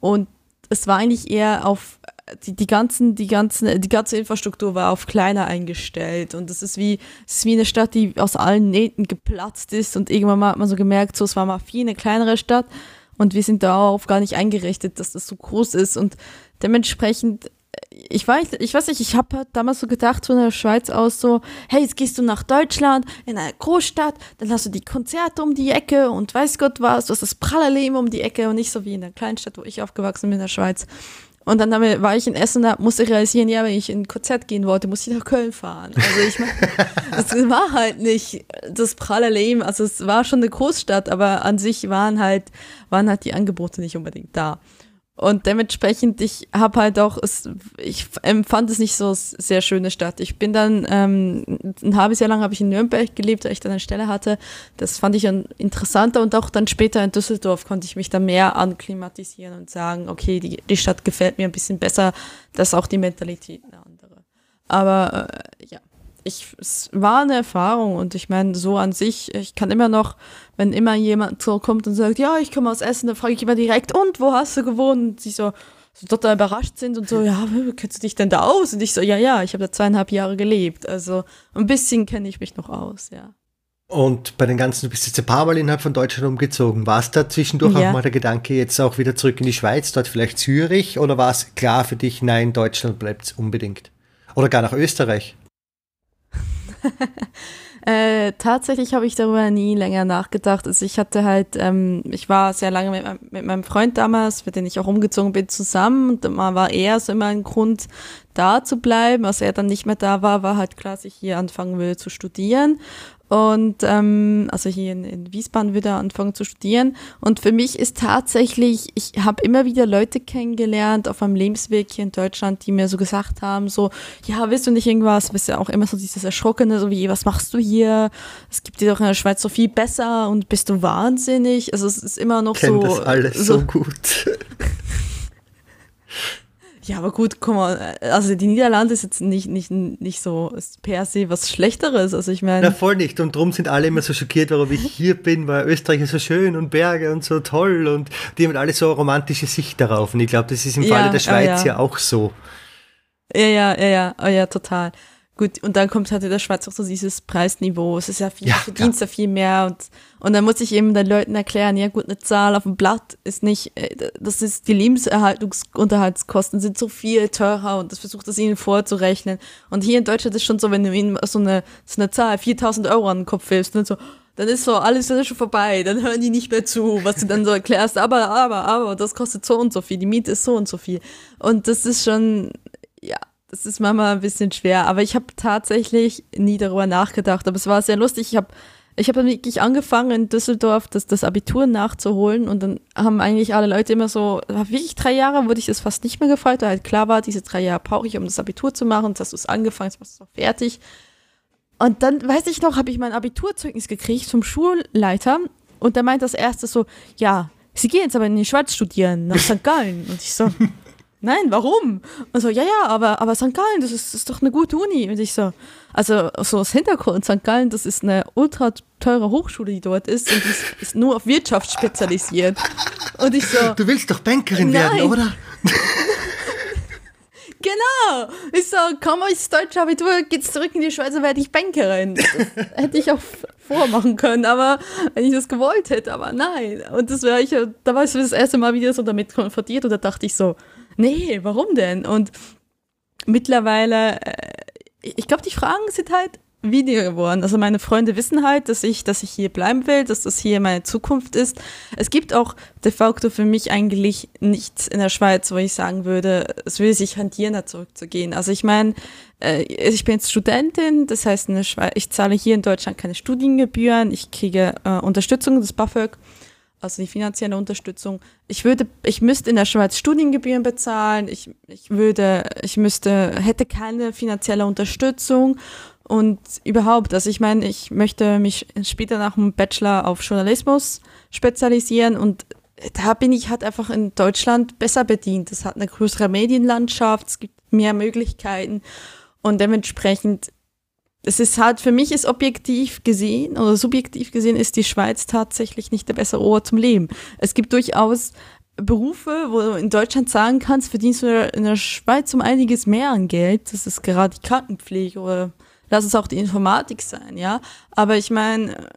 Und es war eigentlich eher auf die, die ganzen, die ganzen, die ganze Infrastruktur war auf kleiner eingestellt. Und das ist wie, es ist wie eine Stadt, die aus allen Nähten geplatzt ist. Und irgendwann mal hat man so gemerkt, so es war mal viel eine kleinere Stadt. Und wir sind darauf gar nicht eingerichtet, dass das so groß ist. Und dementsprechend ich weiß, ich weiß nicht, ich habe halt damals so gedacht von der Schweiz aus so, hey, jetzt gehst du nach Deutschland in eine Großstadt, dann hast du die Konzerte um die Ecke und weiß Gott was, du hast das pralle Leben um die Ecke und nicht so wie in der Kleinstadt, wo ich aufgewachsen bin in der Schweiz. Und dann war ich in Essen, da musste ich realisieren, ja, wenn ich in ein Konzert gehen wollte, muss ich nach Köln fahren. Also ich meine, das [LAUGHS] war halt nicht das pralle Leben. Also es war schon eine Großstadt, aber an sich waren halt, waren halt die Angebote nicht unbedingt da. Und dementsprechend, ich habe halt auch, ich empfand es nicht so sehr schöne Stadt. Ich bin dann, ähm, ein halbes Jahr lang habe ich in Nürnberg gelebt, weil ich dann eine Stelle hatte. Das fand ich dann interessanter und auch dann später in Düsseldorf konnte ich mich da mehr anklimatisieren und sagen, okay, die, die Stadt gefällt mir ein bisschen besser, das ist auch die Mentalität eine andere. Aber äh, ja, ich, es war eine Erfahrung und ich meine, so an sich, ich kann immer noch, wenn immer jemand so kommt und sagt, ja, ich komme aus Essen, dann frage ich immer direkt, und wo hast du gewohnt? Und sie so, so total überrascht sind und so, ja, kennst du dich denn da aus? Und ich so, ja, ja, ich habe da zweieinhalb Jahre gelebt. Also ein bisschen kenne ich mich noch aus, ja. Und bei den ganzen, du bist jetzt ein paar Mal innerhalb von Deutschland umgezogen. War es da zwischendurch ja. auch mal der Gedanke, jetzt auch wieder zurück in die Schweiz, dort vielleicht Zürich? Oder war es klar für dich, nein, Deutschland bleibt unbedingt? Oder gar nach Österreich? [LAUGHS] äh, tatsächlich habe ich darüber nie länger nachgedacht. Also ich hatte halt, ähm, ich war sehr lange mit, mit, meinem Freund damals, mit dem ich auch umgezogen bin, zusammen. Und man war eher so immer ein Grund, da zu bleiben. Als er dann nicht mehr da war, war halt klar, dass ich hier anfangen will zu studieren. Und ähm, also hier in, in Wiesbaden wieder anfangen zu studieren. Und für mich ist tatsächlich, ich habe immer wieder Leute kennengelernt auf meinem Lebensweg hier in Deutschland, die mir so gesagt haben, so, ja, willst du nicht irgendwas? Bist ja auch immer so dieses Erschrockene, so wie, was machst du hier? Es gibt dir doch in der Schweiz so viel besser und bist du wahnsinnig? Also es ist immer noch Kennt so. das alles so, so gut. [LAUGHS] Ja, aber gut, guck mal, also die Niederlande ist jetzt nicht, nicht, nicht so per se was Schlechteres. Also ich meine. Na, voll nicht. Und darum sind alle immer so schockiert, warum ich [LAUGHS] hier bin, weil Österreich ist so schön und Berge und so toll und die haben alle so eine romantische Sicht darauf. Und ich glaube, das ist im ja, Falle der Schweiz ja. ja auch so. Ja, ja, ja, ja, oh, ja, total. Gut, und dann kommt halt in der Schweiz auch so dieses Preisniveau. Es ist ja viel, ja, du verdienst ja viel mehr und, und dann muss ich eben den Leuten erklären, ja gut, eine Zahl auf dem Blatt ist nicht, äh, das ist, die Lebenserhaltungsunterhaltskosten sind so viel teurer und das versucht das ihnen vorzurechnen. Und hier in Deutschland ist schon so, wenn du ihnen so eine, so eine Zahl, 4000 Euro an den Kopf hilfst, dann so, dann ist so alles dann schon vorbei, dann hören die nicht mehr zu, was du dann so erklärst, aber, aber, aber, das kostet so und so viel, die Miete ist so und so viel. Und das ist schon, ja, das ist manchmal ein bisschen schwer, aber ich habe tatsächlich nie darüber nachgedacht. Aber es war sehr lustig. Ich habe ich hab dann wirklich angefangen in Düsseldorf das, das Abitur nachzuholen und dann haben eigentlich alle Leute immer so, wirklich drei Jahre wurde ich das fast nicht mehr gefreut, weil halt klar war, diese drei Jahre brauche ich, um das Abitur zu machen. Jetzt hast du es angefangen, jetzt machst du es auch fertig. Und dann, weiß ich noch, habe ich mein Abiturzeugnis gekriegt vom Schulleiter und der meint das erste so, ja, Sie gehen jetzt aber in die Schweiz studieren, nach St. Gallen. Und ich so, nein, warum? Und so, ja, ja, aber, aber St. Gallen, das ist, das ist doch eine gute Uni. Und ich so, also so aus Hintergrund, St. Gallen, das ist eine ultra teure Hochschule, die dort ist und die ist, nur auf Wirtschaft spezialisiert. Und ich so, du willst doch Bankerin nein. werden, oder? [LAUGHS] Genau. Ich so, komm aus deutsche Abitur, geht's zurück in die Schweiz und werde ich Bankerin. Das hätte ich auch vormachen können, aber wenn ich das gewollt hätte, aber nein. Und das wäre ich, da war ich das erste Mal wieder so damit konfrontiert und da dachte ich so, nee, warum denn? Und mittlerweile, äh, ich glaube, die Fragen sind halt Video geworden. Also meine Freunde wissen halt, dass ich, dass ich hier bleiben will, dass das hier meine Zukunft ist. Es gibt auch de facto für mich eigentlich nichts in der Schweiz, wo ich sagen würde, es würde sich handieren, da zurückzugehen. Also ich meine, äh, ich bin jetzt Studentin, das heißt, in der ich zahle hier in Deutschland keine Studiengebühren, ich kriege äh, Unterstützung des BAföG also die finanzielle Unterstützung. Ich würde, ich müsste in der Schweiz Studiengebühren bezahlen. Ich, ich würde, ich müsste, hätte keine finanzielle Unterstützung und überhaupt. Also ich meine, ich möchte mich später nach dem Bachelor auf Journalismus spezialisieren und da bin ich halt einfach in Deutschland besser bedient. Es hat eine größere Medienlandschaft, es gibt mehr Möglichkeiten und dementsprechend es ist halt, für mich ist objektiv gesehen oder subjektiv gesehen ist die Schweiz tatsächlich nicht der bessere Ort zum Leben. Es gibt durchaus Berufe, wo du in Deutschland sagen kannst, verdienst du in der Schweiz um einiges mehr an Geld. Das ist gerade die Krankenpflege oder lass es auch die Informatik sein, ja. Aber ich meine,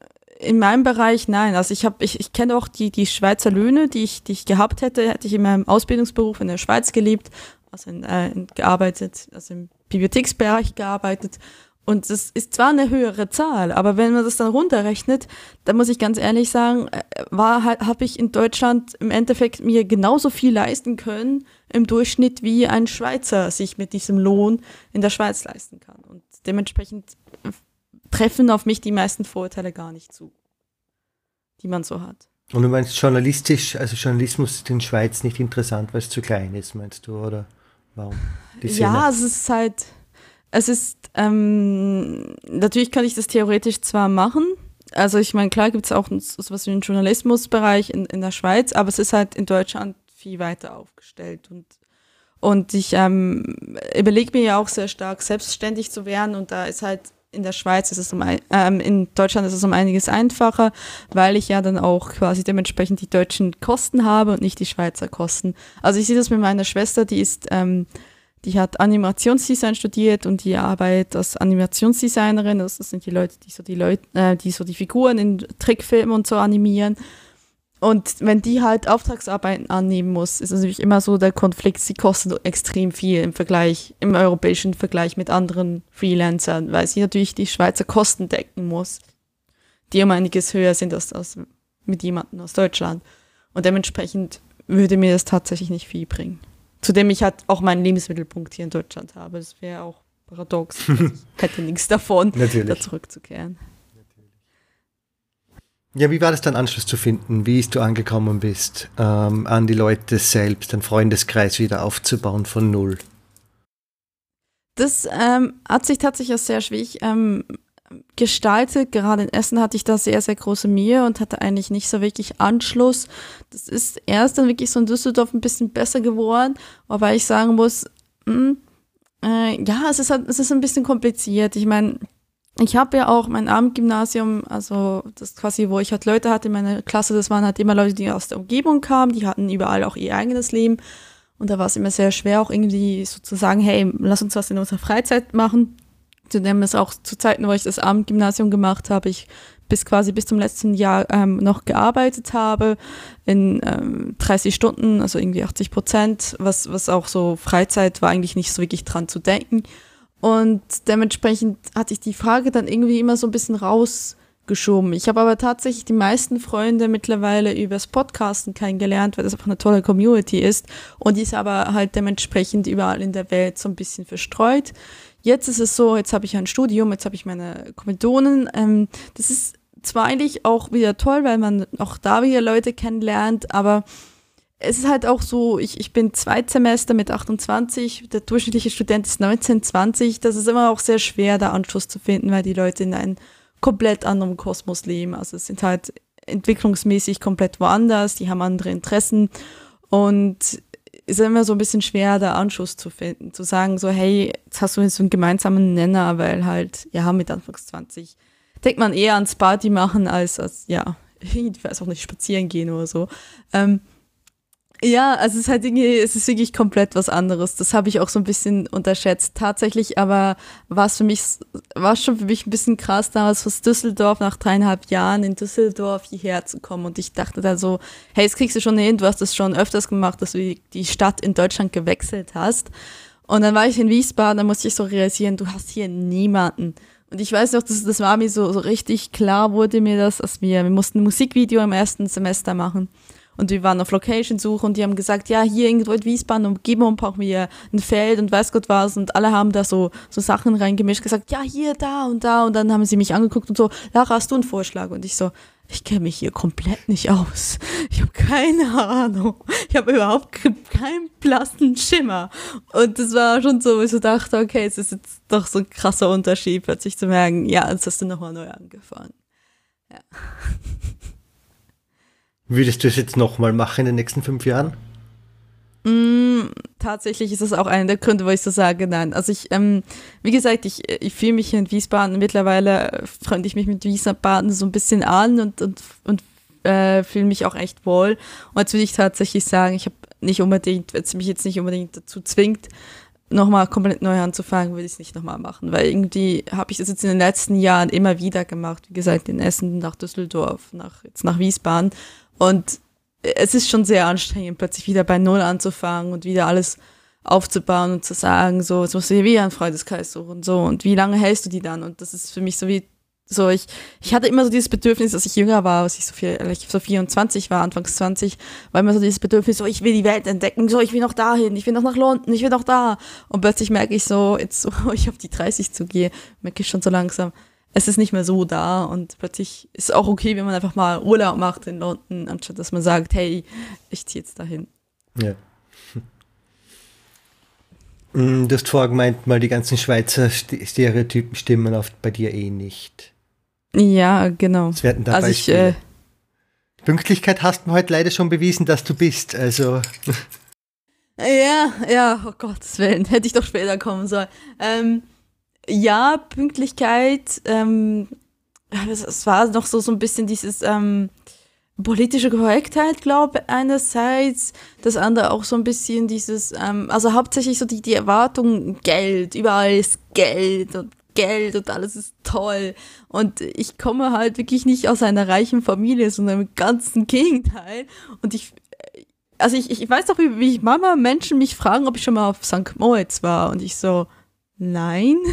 in meinem Bereich nein. Also ich habe, ich, ich kenne auch die, die Schweizer Löhne, die ich, die ich gehabt hätte, hätte ich in meinem Ausbildungsberuf in der Schweiz gelebt, also in, äh, gearbeitet, also im Bibliotheksbereich gearbeitet. Und das ist zwar eine höhere Zahl, aber wenn man das dann runterrechnet, dann muss ich ganz ehrlich sagen, äh, war habe ich in Deutschland im Endeffekt mir genauso viel leisten können im Durchschnitt, wie ein Schweizer sich mit diesem Lohn in der Schweiz leisten kann. Und dementsprechend treffen auf mich die meisten Vorurteile gar nicht zu, die man so hat. Und du meinst journalistisch, also Journalismus ist in der Schweiz nicht interessant, weil es zu klein ist, meinst du, oder warum? Ja, es ist halt es ist, ähm, natürlich kann ich das theoretisch zwar machen, also ich meine, klar gibt es auch sowas wie einen Journalismusbereich in, in der Schweiz, aber es ist halt in Deutschland viel weiter aufgestellt und und ich ähm, überlege mir ja auch sehr stark, selbstständig zu werden. Und da ist halt in der Schweiz ist es um ein, ähm, in Deutschland ist es um einiges einfacher, weil ich ja dann auch quasi dementsprechend die deutschen Kosten habe und nicht die Schweizer Kosten. Also ich sehe das mit meiner Schwester, die ist ähm, die hat Animationsdesign studiert und die arbeitet als Animationsdesignerin. Das sind die Leute, die so die Leute, äh, die so die Figuren in Trickfilmen und so animieren. Und wenn die halt Auftragsarbeiten annehmen muss, ist natürlich immer so der Konflikt, sie kosten extrem viel im Vergleich, im europäischen Vergleich mit anderen Freelancern, weil sie natürlich die Schweizer Kosten decken muss, die um einiges höher sind als, als mit jemandem aus Deutschland. Und dementsprechend würde mir das tatsächlich nicht viel bringen zu dem ich halt auch meinen Lebensmittelpunkt hier in Deutschland habe. Das wäre auch paradox. [LAUGHS] ich hätte nichts davon, Natürlich. da zurückzukehren. Ja, wie war das dann Anschluss zu finden, wie du angekommen bist, ähm, an die Leute selbst, den Freundeskreis wieder aufzubauen von null? Das ähm, hat sich tatsächlich als sehr schwierig ähm, gestaltet. Gerade in Essen hatte ich da sehr, sehr große Mühe und hatte eigentlich nicht so wirklich Anschluss. Das ist erst dann wirklich so in Düsseldorf ein bisschen besser geworden, wobei ich sagen muss, mh, hm, äh, ja, es ist, halt, es ist ein bisschen kompliziert. Ich meine, ich habe ja auch mein Abendgymnasium, also das quasi, wo ich halt Leute hatte in meiner Klasse, das waren halt immer Leute, die aus der Umgebung kamen, die hatten überall auch ihr eigenes Leben. Und da war es immer sehr schwer, auch irgendwie sozusagen, hey, lass uns was in unserer Freizeit machen. Zudem ist auch zu Zeiten, wo ich das Abendgymnasium gemacht habe, ich bis quasi bis zum letzten Jahr ähm, noch gearbeitet habe in ähm, 30 Stunden, also irgendwie 80 Prozent, was, was auch so Freizeit war eigentlich nicht so wirklich dran zu denken. Und dementsprechend hatte ich die Frage dann irgendwie immer so ein bisschen raus geschoben. Ich habe aber tatsächlich die meisten Freunde mittlerweile übers Podcasten kennengelernt, weil das einfach eine tolle Community ist und die ist aber halt dementsprechend überall in der Welt so ein bisschen verstreut. Jetzt ist es so, jetzt habe ich ein Studium, jetzt habe ich meine Kommilitonen. Ähm, das ist zwar eigentlich auch wieder toll, weil man auch da wieder Leute kennenlernt, aber es ist halt auch so, ich, ich bin Zweitsemester mit 28, der durchschnittliche Student ist 19, 20. Das ist immer auch sehr schwer, da Anschluss zu finden, weil die Leute in einen komplett anderem Kosmos leben. Also es sind halt entwicklungsmäßig komplett woanders, die haben andere Interessen und ist immer so ein bisschen schwer, da Anschluss zu finden, zu sagen so, hey, jetzt hast du jetzt einen gemeinsamen Nenner, weil halt, ja, mit Anfangs 20 denkt man eher ans Party machen als, als ja, [LAUGHS] ich weiß auch nicht, spazieren gehen oder so. Ähm, ja, also es ist halt irgendwie, es ist wirklich komplett was anderes. Das habe ich auch so ein bisschen unterschätzt. Tatsächlich, aber war es für mich, war schon für mich ein bisschen krass, damals aus Düsseldorf nach dreieinhalb Jahren in Düsseldorf hierher zu kommen. Und ich dachte da so, hey, das kriegst du schon hin, du hast das schon öfters gemacht, dass du die Stadt in Deutschland gewechselt hast. Und dann war ich in Wiesbaden, da musste ich so realisieren, du hast hier niemanden. Und ich weiß noch, das, das war mir so, so richtig klar, wurde mir das, als wir, wir mussten ein Musikvideo im ersten Semester machen. Und wir waren auf Location-Suche und die haben gesagt, ja, hier irgendwo in Wiesbaden Umgebung brauchen wir ein Feld und weiß Gott was. Und alle haben da so, so Sachen reingemischt, gesagt, ja, hier, da und da. Und dann haben sie mich angeguckt und so, Lara, hast du einen Vorschlag? Und ich so, ich kenne mich hier komplett nicht aus. Ich habe keine Ahnung. Ich habe überhaupt keinen blassen Schimmer. Und das war schon so, wo ich so dachte, okay, es ist jetzt doch so ein krasser Unterschied, plötzlich zu merken, ja, jetzt hast du nochmal neu angefangen. Ja. [LAUGHS] Würdest du es jetzt nochmal machen in den nächsten fünf Jahren? Mm, tatsächlich ist das auch einer der Gründe, wo ich so sage, nein. Also ich, ähm, wie gesagt, ich, ich fühle mich in Wiesbaden, mittlerweile freunde ich mich mit Wiesbaden so ein bisschen an und, und, und äh, fühle mich auch echt wohl. Und jetzt würde ich tatsächlich sagen, ich habe nicht unbedingt, wenn es mich jetzt nicht unbedingt dazu zwingt, nochmal komplett neu anzufangen, würde ich es nicht nochmal machen. Weil irgendwie habe ich das jetzt in den letzten Jahren immer wieder gemacht. Wie gesagt, in Essen, nach Düsseldorf, nach, jetzt nach Wiesbaden. Und es ist schon sehr anstrengend, plötzlich wieder bei Null anzufangen und wieder alles aufzubauen und zu sagen, so, jetzt musst du dir wieder einen Freundeskreis suchen und so. Und wie lange hältst du die dann? Und das ist für mich so wie, so, ich, ich hatte immer so dieses Bedürfnis, als ich jünger war, als ich so viel, ich so 24 war, anfangs 20, war immer so dieses Bedürfnis, so, ich will die Welt entdecken, so, ich will noch dahin, ich will noch nach London, ich will noch da. Und plötzlich merke ich so, jetzt [LAUGHS] so, ich auf die 30 zugehe, merke ich schon so langsam, es ist nicht mehr so da und plötzlich ist es auch okay, wenn man einfach mal Urlaub macht in London, anstatt dass man sagt, hey, ich ziehe jetzt dahin. Ja. [LAUGHS] Mm, du hast vorher gemeint, mal die ganzen Schweizer Stereotypen stimmen oft bei dir eh nicht. Ja, genau. Es werden da also ich, äh, Pünktlichkeit hast du heute leider schon bewiesen, dass du bist, also. [LAUGHS] Ja, ja, oh Gottes Willen, hätte ich doch später kommen sollen. Ähm, ja, Pünktlichkeit, ähm, es war noch so, so ein bisschen dieses ähm, politische Korrektheit, glaube ich, einerseits, das andere auch so ein bisschen dieses, ähm, also hauptsächlich so die, die Erwartung, Geld, überall ist Geld und Geld und alles ist toll. Und ich komme halt wirklich nicht aus einer reichen Familie, sondern im ganzen Gegenteil. Und ich, also ich, ich weiß doch, wie, wie Mama Menschen mich fragen, ob ich schon mal auf St. Moritz war. Und ich so, nein. [LAUGHS]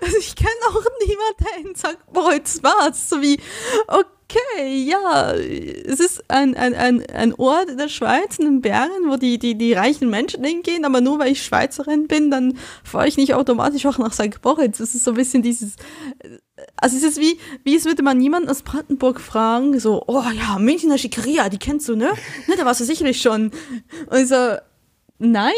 Also ich kenne auch niemanden, der in St. Moritz war. So wie, okay, ja, es ist ein, ein, ein, ein Ort in der Schweiz, in den Bergen, wo die, die, die reichen Menschen hingehen, aber nur weil ich Schweizerin bin, dann fahre ich nicht automatisch auch nach St. Moritz. Es ist so ein bisschen dieses, also es ist wie, wie es würde man niemanden aus Brandenburg fragen, so, oh ja, Münchner Schickeria, die kennst du, ne? Ne, da warst du sicherlich schon. Und so, nein,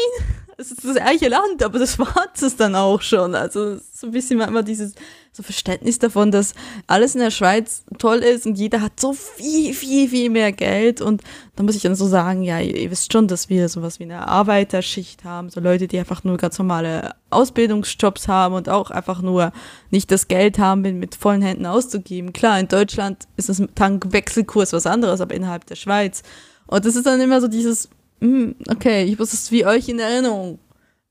es ist das gleiche Land, aber das war es dann auch schon. Also so ein bisschen immer dieses so Verständnis davon, dass alles in der Schweiz toll ist und jeder hat so viel, viel, viel mehr Geld. Und da muss ich dann so sagen, ja, ihr, ihr wisst schon, dass wir sowas wie eine Arbeiterschicht haben, so Leute, die einfach nur ganz normale Ausbildungsjobs haben und auch einfach nur nicht das Geld haben, mit vollen Händen auszugeben. Klar, in Deutschland ist das Tankwechselkurs was anderes, aber innerhalb der Schweiz. Und das ist dann immer so dieses hm, okay, ich muss es wie euch in Erinnerung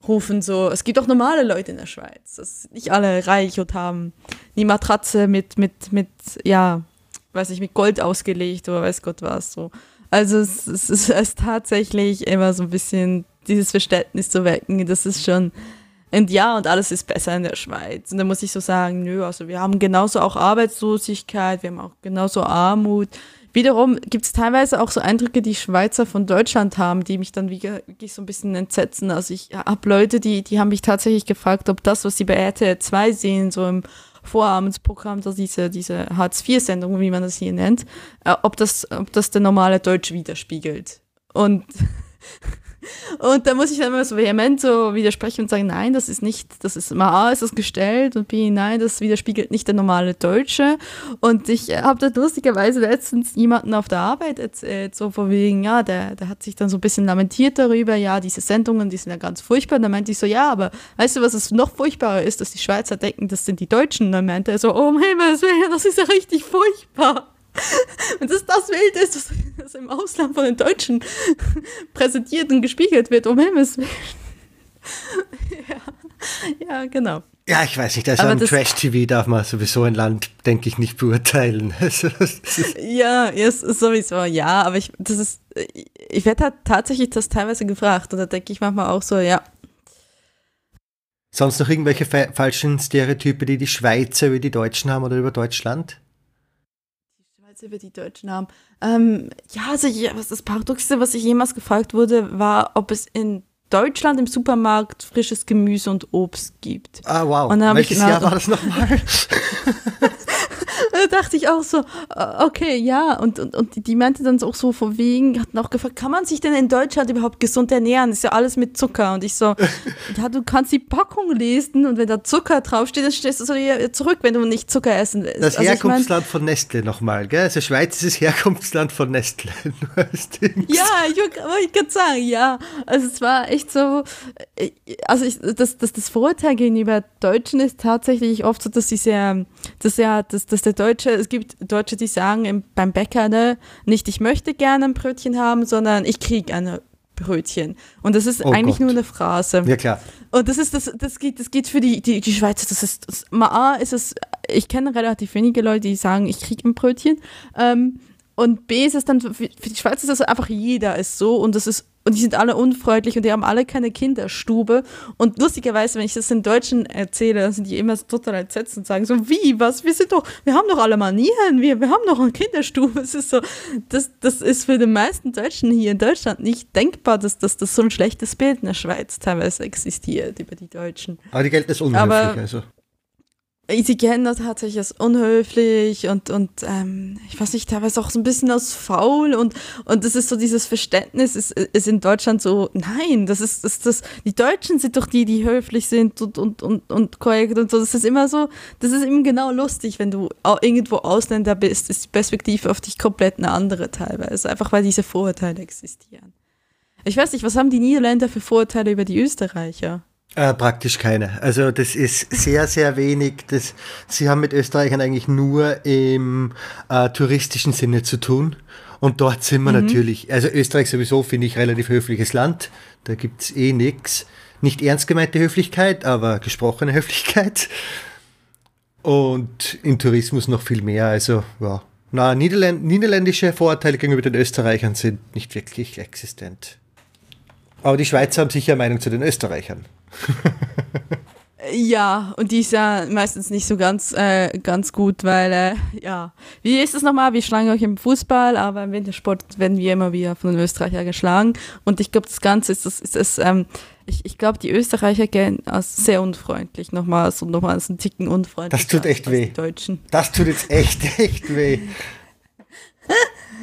rufen. So, es gibt auch normale Leute in der Schweiz. Das sind nicht alle reich und haben die Matratze mit, mit, mit, ja, weiß ich, mit Gold ausgelegt oder weiß Gott was. So. Also es, es, es ist tatsächlich immer so ein bisschen dieses Verständnis zu wecken. Das ist schon und ja, und alles ist besser in der Schweiz. Und da muss ich so sagen, nö, also wir haben genauso auch Arbeitslosigkeit, wir haben auch genauso Armut. Wiederum gibt es teilweise auch so Eindrücke, die Schweizer von Deutschland haben, die mich dann wirklich so ein bisschen entsetzen. Also ich habe Leute, die, die haben mich tatsächlich gefragt, ob das, was sie bei RTL 2 sehen, so im Vorabendsprogramm, also diese, diese Hartz-IV-Sendung, wie man das hier nennt, äh, ob, das, ob das der normale Deutsch widerspiegelt. Und [LAUGHS] und da muss ich dann immer so vehement so widersprechen und sagen, nein, das ist nicht, das ist mal A ist das gestellt und B, nein, das widerspiegelt nicht der normale Deutsche. Und ich habe da lustigerweise letztens jemanden auf der Arbeit erzählt, so von wegen, ja, der, der hat sich dann so ein bisschen lamentiert darüber, ja, diese Sendungen, die sind ja ganz furchtbar. Und dann meinte ich so, ja, aber weißt du, was es noch furchtbarer ist, dass die Schweizer denken, das sind die Deutschen. Und dann meinte er so, oh mein Himmels Willen, das ist ja richtig furchtbar. Und das das Bild ist, das, das im Ausland von den Deutschen präsentiert und gespiegelt wird, um Himmels Willen. ja, ja, genau. Ja, ich weiß nicht, also am Trash-TV darf man sowieso ein Land, denke ich, nicht beurteilen. [LAUGHS] Also, ja, yes, sowieso, ja, aber ich, das ist, ich werde tatsächlich das teilweise gefragt und da denke ich manchmal auch so, ja. Sonst noch irgendwelche falschen Stereotype, die die Schweizer über die Deutschen haben oder über Deutschland? Über die Deutschen haben. Ähm, ja, also ja, das Paradoxeste, was ich jemals gefragt wurde, war, ob es in Deutschland im Supermarkt frisches Gemüse und Obst gibt. Ah, wow. Welches Jahr war das nochmal? [LAUGHS] [LAUGHS] da dachte ich auch so, äh, okay, ja. Und, und, und die meinte dann auch so von wegen, hatten auch gefragt, kann man sich denn in Deutschland überhaupt gesund ernähren? ist ja alles mit Zucker. Und ich so, [LAUGHS] ja, du kannst die Packung lesen und wenn da Zucker draufsteht, dann stehst du so zurück, wenn du nicht Zucker essen willst. Das also Herkunftsland ich mein, von Nestle nochmal, gell? Also Schweiz ist das Herkunftsland von Nestle. [LAUGHS] ja, ich wollte gerade sagen, ja. Also es war echt so, äh, also ich, das, das, das Vorurteil gegenüber Deutschen ist tatsächlich oft so, dass sie sehr, dass ja, dass, dass der Deutsche, es gibt Deutsche, die sagen im, beim Bäcker, ne, nicht ich möchte gerne ein Brötchen haben, sondern ich kriege ein Brötchen. Und das ist oh eigentlich Gott. nur eine Phrase. Ja, klar. Und das ist, das, das geht, das geht für die, die, die Schweizer, das ist, das, mal A ist es, ich kenne relativ wenige Leute, die sagen, ich kriege ein Brötchen. Ähm, und B ist es dann, für die Schweiz ist es einfach jeder ist so und das ist und die sind alle unfreundlich und die haben alle keine Kinderstube. Und lustigerweise, wenn ich das den Deutschen erzähle, dann sind die immer total entsetzt und sagen so, wie, was, wir sind doch, wir haben doch alle Manieren, wir, wir haben doch eine Kinderstube. Es ist so, das, das ist für die meisten Deutschen hier in Deutschland nicht denkbar, dass, dass, dass so ein schlechtes Bild in der Schweiz teilweise existiert über die Deutschen. Aber die gelten als unhöflich, also sie kennen das tatsächlich als unhöflich und, und ähm, ich weiß nicht, teilweise auch so ein bisschen als faul und, und das ist so dieses Verständnis, ist, ist in Deutschland so, nein, das ist, das, das, die Deutschen sind doch die, die höflich sind und, und, und, und korrekt und so. Das ist immer so, das ist eben genau lustig, wenn du irgendwo Ausländer bist, ist die Perspektive auf dich komplett eine andere teilweise, einfach weil diese Vorurteile existieren. Ich weiß nicht, was haben die Niederländer für Vorurteile über die Österreicher? Äh, praktisch keine. Also das ist sehr, sehr wenig. Das, sie haben mit Österreichern eigentlich nur im äh, touristischen Sinne zu tun. Und dort sind wir mhm. natürlich, also Österreich sowieso finde ich relativ höfliches Land. Da gibt's eh nix. Nicht ernst gemeinte Höflichkeit, aber gesprochene Höflichkeit. Und im Tourismus noch viel mehr. Also, ja. Na, Niederländ niederländische Vorurteile gegenüber den Österreichern sind nicht wirklich existent. Aber die Schweizer haben sicher Meinung zu den Österreichern. [LAUGHS] Ja, und die ist ja meistens nicht so ganz, äh, ganz gut, weil, äh, ja, wie ist es nochmal? Wir schlagen euch im Fußball, aber im Wintersport werden wir immer wieder von den Österreichern geschlagen. Und ich glaube, das Ganze ist, das, ist das, ähm, ich, ich glaube, die Österreicher gehen als sehr unfreundlich nochmal, so nochmal als einen Ticken unfreundlich. Das tut echt weh. Deutschen. Das tut jetzt echt, [LAUGHS] echt weh.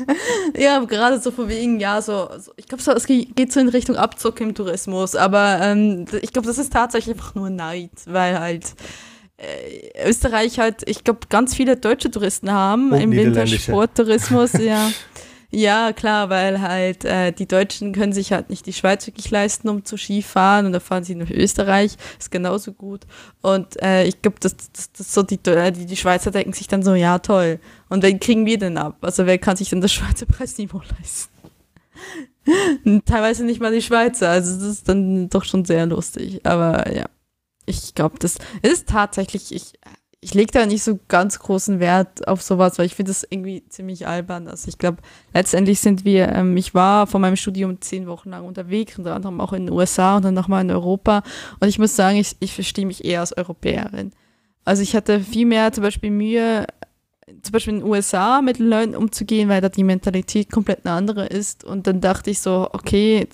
[LAUGHS] ja, gerade so von wegen, ja, so, so ich glaube, so, es geht so in Richtung Abzug im Tourismus, aber ähm, ich glaube, das ist tatsächlich einfach nur Neid, weil halt äh, Österreich halt, ich glaube, ganz viele deutsche Touristen haben Und im Wintersporttourismus, ja. [LAUGHS] Ja, klar, weil halt äh, die Deutschen können sich halt nicht die Schweiz wirklich leisten, um zu Skifahren und da fahren sie nach Österreich, ist genauso gut. Und äh, ich glaube, dass das, das so die, die, die Schweizer denken sich dann so, ja toll. Und wen kriegen wir denn ab? Also wer kann sich denn das Schweizer [LAUGHS] Preisniveau leisten? teilweise nicht mal die Schweizer. Also das ist dann doch schon sehr lustig. Aber ja, ich glaube, das ist tatsächlich, ich, ich lege da nicht so ganz großen Wert auf sowas, weil ich finde das irgendwie ziemlich albern. Also ich glaube, letztendlich sind wir, ähm, ich war vor meinem Studium zehn Wochen lang unterwegs, unter anderem auch in den USA und dann nochmal in Europa. Und ich muss sagen, ich, ich verstehe mich eher als Europäerin. Also ich hatte viel mehr zum Beispiel Mühe, zum Beispiel in den USA mit den Leuten umzugehen, weil da die Mentalität komplett eine andere ist. Und dann dachte ich so, okay,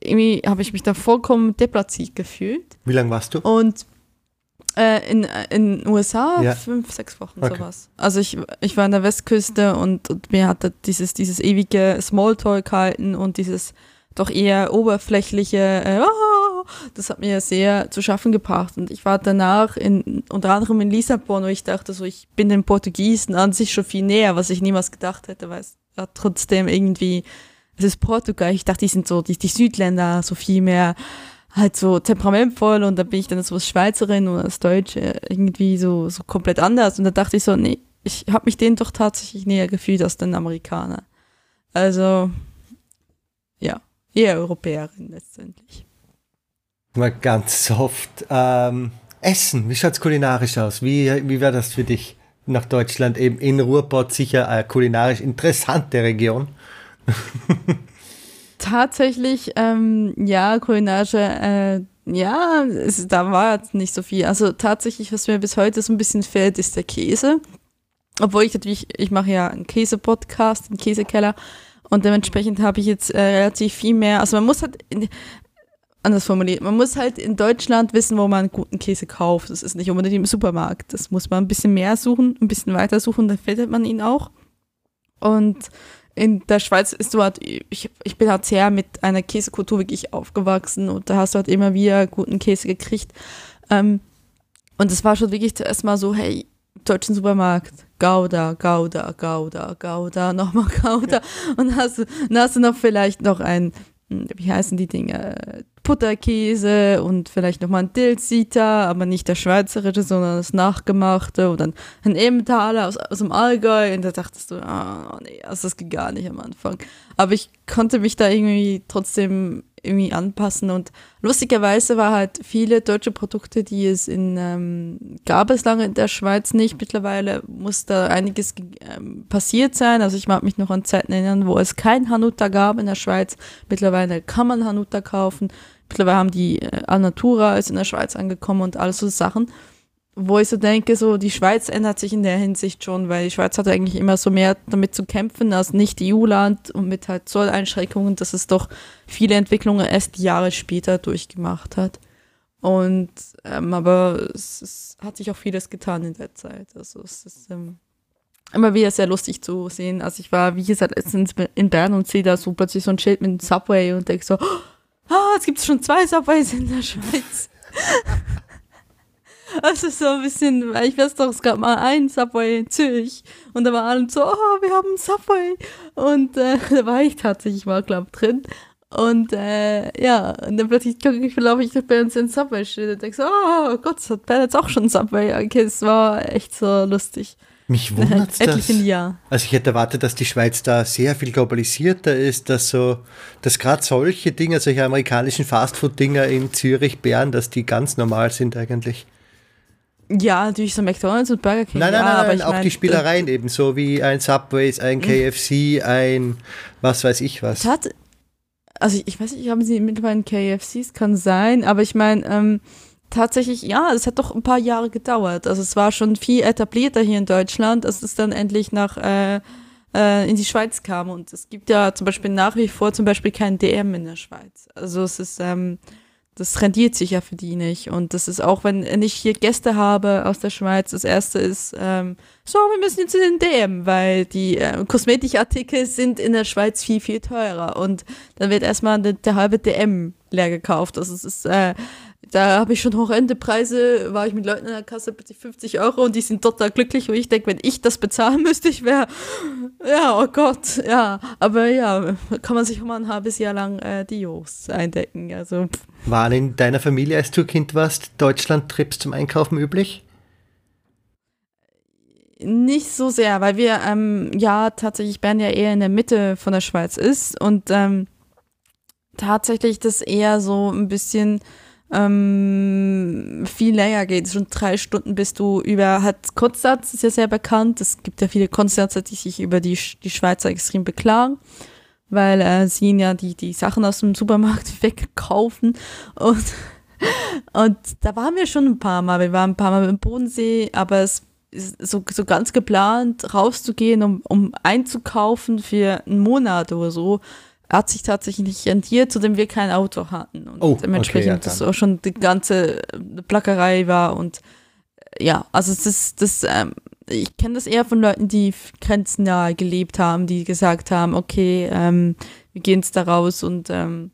irgendwie habe ich mich da vollkommen deplatziert gefühlt. Wie lange warst du? Und äh, in, in den USA ja. fünf, sechs Wochen okay. sowas. Also ich, ich war an der Westküste und, und mir hat dieses, dieses ewige Smalltalk gehalten und dieses doch eher oberflächliche, äh, oh, das hat mir sehr zu schaffen gebracht. Und ich war danach in, unter anderem in Lissabon, wo ich dachte, so ich bin den Portugiesen an sich schon viel näher, was ich niemals gedacht hätte, weil es ja trotzdem irgendwie, es ist Portugal, ich dachte, die sind so, die, die Südländer so viel mehr halt so temperamentvoll und da bin ich dann so als Schweizerin oder als Deutsche irgendwie so, so komplett anders und da dachte ich so, nee, ich habe mich denen doch tatsächlich näher gefühlt als den Amerikaner. Also, ja, eher Europäerin letztendlich. Mal ganz soft. Ähm, Essen, wie schaut es kulinarisch aus? Wie, wie wäre das für dich nach Deutschland? Eben in Ruhrpott sicher eine kulinarisch interessante Region. [LAUGHS] Tatsächlich, ähm, ja, kulinarische, äh, ja, es, da war jetzt nicht so viel. Also tatsächlich, was mir bis heute so ein bisschen fehlt, ist der Käse. Obwohl ich natürlich, ich mache ja einen Käse-Podcast, einen Käsekeller. Und dementsprechend habe ich jetzt äh, relativ viel mehr. Also man muss halt, in, anders formuliert, man muss halt in Deutschland wissen, wo man guten Käse kauft. Das ist nicht unbedingt im Supermarkt. Das muss man ein bisschen mehr suchen, ein bisschen weiter suchen, dann findet man ihn auch. Und in der Schweiz ist du halt, ich, ich bin halt sehr mit einer Käsekultur wirklich aufgewachsen und da hast du halt immer wieder guten Käse gekriegt. Ähm, und es war schon wirklich zuerst mal so, hey, deutschen Supermarkt, Gouda, Gouda, Gouda, Gouda, nochmal [LAUGHS] Gouda. Und hast, dann hast du noch vielleicht noch ein, wie heißen die Dinge, Butterkäse und vielleicht nochmal ein Dilsita, aber nicht der schweizerische, sondern das nachgemachte oder ein Emmentaler aus, aus dem Allgäu. Und da dachtest du, ah, oh nee, also das geht gar nicht am Anfang. Aber ich konnte mich da irgendwie trotzdem irgendwie anpassen. Und lustigerweise war halt viele deutsche Produkte, die es in, ähm, gab es lange in der Schweiz nicht. Mittlerweile muss da einiges ähm, passiert sein. Also ich mag mich noch an Zeiten erinnern, wo es kein Hanuta gab in der Schweiz. Mittlerweile kann man Hanuta kaufen. Mittlerweile haben die äh, Alnatura ist in der Schweiz angekommen und alles so Sachen wo ich so denke, so die Schweiz ändert sich in der Hinsicht schon, weil die Schweiz hat eigentlich immer so mehr damit zu kämpfen als nicht EU-Land und mit halt Zolleinschränkungen, dass es doch viele Entwicklungen erst Jahre später durchgemacht hat. Und ähm, aber es, es, hat sich auch vieles getan in der Zeit. Also es ist ähm, immer wieder sehr lustig zu sehen. Also ich war, wie gesagt, letztens in Bern und sehe da so plötzlich so ein Schild mit einem Subway und denke so, ah, jetzt gibt es schon zwei Subways in der Schweiz. [LAUGHS] Also so ein bisschen, weil ich weiß doch, es gab mal ein Subway in Zürich und da war alle so, oh, wir haben ein Subway. Und äh, [LAUGHS] da war ich tatsächlich mal, glaube drin. Und äh, ja, und dann plötzlich gucke ich, laufe ich bei uns in Subway steht und denke so, oh Gott, hat Bern jetzt auch schon Subway. Okay, es war echt so lustig. Mich [LAUGHS] wundert es das. Jahr. Also ich hätte erwartet, dass die Schweiz da sehr viel globalisierter ist, dass so, dass gerade solche Dinge, solche amerikanischen Fastfood-Dinger in Zürich, Bern, dass die ganz normal sind eigentlich. Ja, natürlich so McDonalds und Burger King. Nein, nein, ja, nein, nein auch mein, die Spielereien eben, so wie ein Subways, ein KFC, ein was weiß ich was. Hat, also ich weiß nicht, haben sie mittlerweile KFCs, kann sein, aber ich meine, ähm, tatsächlich, ja, es hat doch ein paar Jahre gedauert. Also es war schon viel etablierter hier in Deutschland, als es dann endlich nach äh, äh, in die Schweiz kam. Und es gibt ja zum Beispiel nach wie vor zum Beispiel kein DM in der Schweiz. Also es ist ähm, das rendiert sich ja für die nicht. Und das ist auch, wenn ich hier Gäste habe aus der Schweiz, das erste ist, ähm, so, wir müssen jetzt in den DM, weil die äh, Kosmetikartikel sind in der Schweiz viel, viel teurer. Und dann wird erstmal der, der halbe DM leer gekauft. Also es ist, äh, da habe ich schon horrende Preise, war ich mit Leuten in der Kasse bitte 50 Euro und die sind total glücklich und ich denke, wenn ich das bezahlen müsste, ich wäre, ja, oh Gott, ja, aber ja, kann man sich auch mal ein halbes Jahr lang äh, die Jos eindecken, also. Waren in deiner Familie, als du Kind warst, Deutschland-Trips zum Einkaufen üblich? Nicht so sehr, weil wir, ähm, ja, tatsächlich Bern ja eher in der Mitte von der Schweiz ist und, ähm, tatsächlich das eher so ein bisschen ähm, viel länger geht. Schon drei Stunden bist du über, hat Konstanz ist ja sehr bekannt. Es gibt ja viele Konstanzer, die sich über die, die Schweizer extrem beklagen, weil äh, sie ihnen ja die, die Sachen aus dem Supermarkt [LAUGHS] wegkaufen. Und, und da waren wir schon ein paar Mal. Wir waren ein paar Mal im Bodensee, aber es ist so, so ganz geplant, rauszugehen, um, um einzukaufen für einen Monat oder so hat sich tatsächlich nicht rentiert, zu dem wir kein Auto hatten. Und oh, dementsprechend okay, ja, das auch schon die ganze Plackerei war und äh, ja, also ist das, ähm, ich kenne das eher von Leuten, die grenznahe gelebt haben, die gesagt haben, okay, ähm, wir gehen jetzt da raus und, ähm,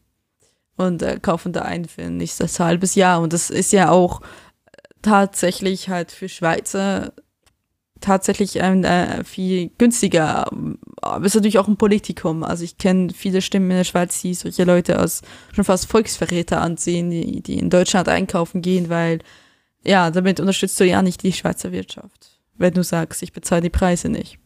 und äh, kaufen da ein für ein nächstes halbes Jahr. Und das ist ja auch tatsächlich halt für Schweizer tatsächlich ähm, äh, viel günstiger. Aber es ist natürlich auch ein Politikum. Also ich kenne viele Stimmen in der Schweiz, die solche Leute als schon fast Volksverräter ansehen, die, die in Deutschland einkaufen gehen, weil ja, damit unterstützt du ja nicht die Schweizer Wirtschaft, wenn du sagst, ich bezahle die Preise nicht.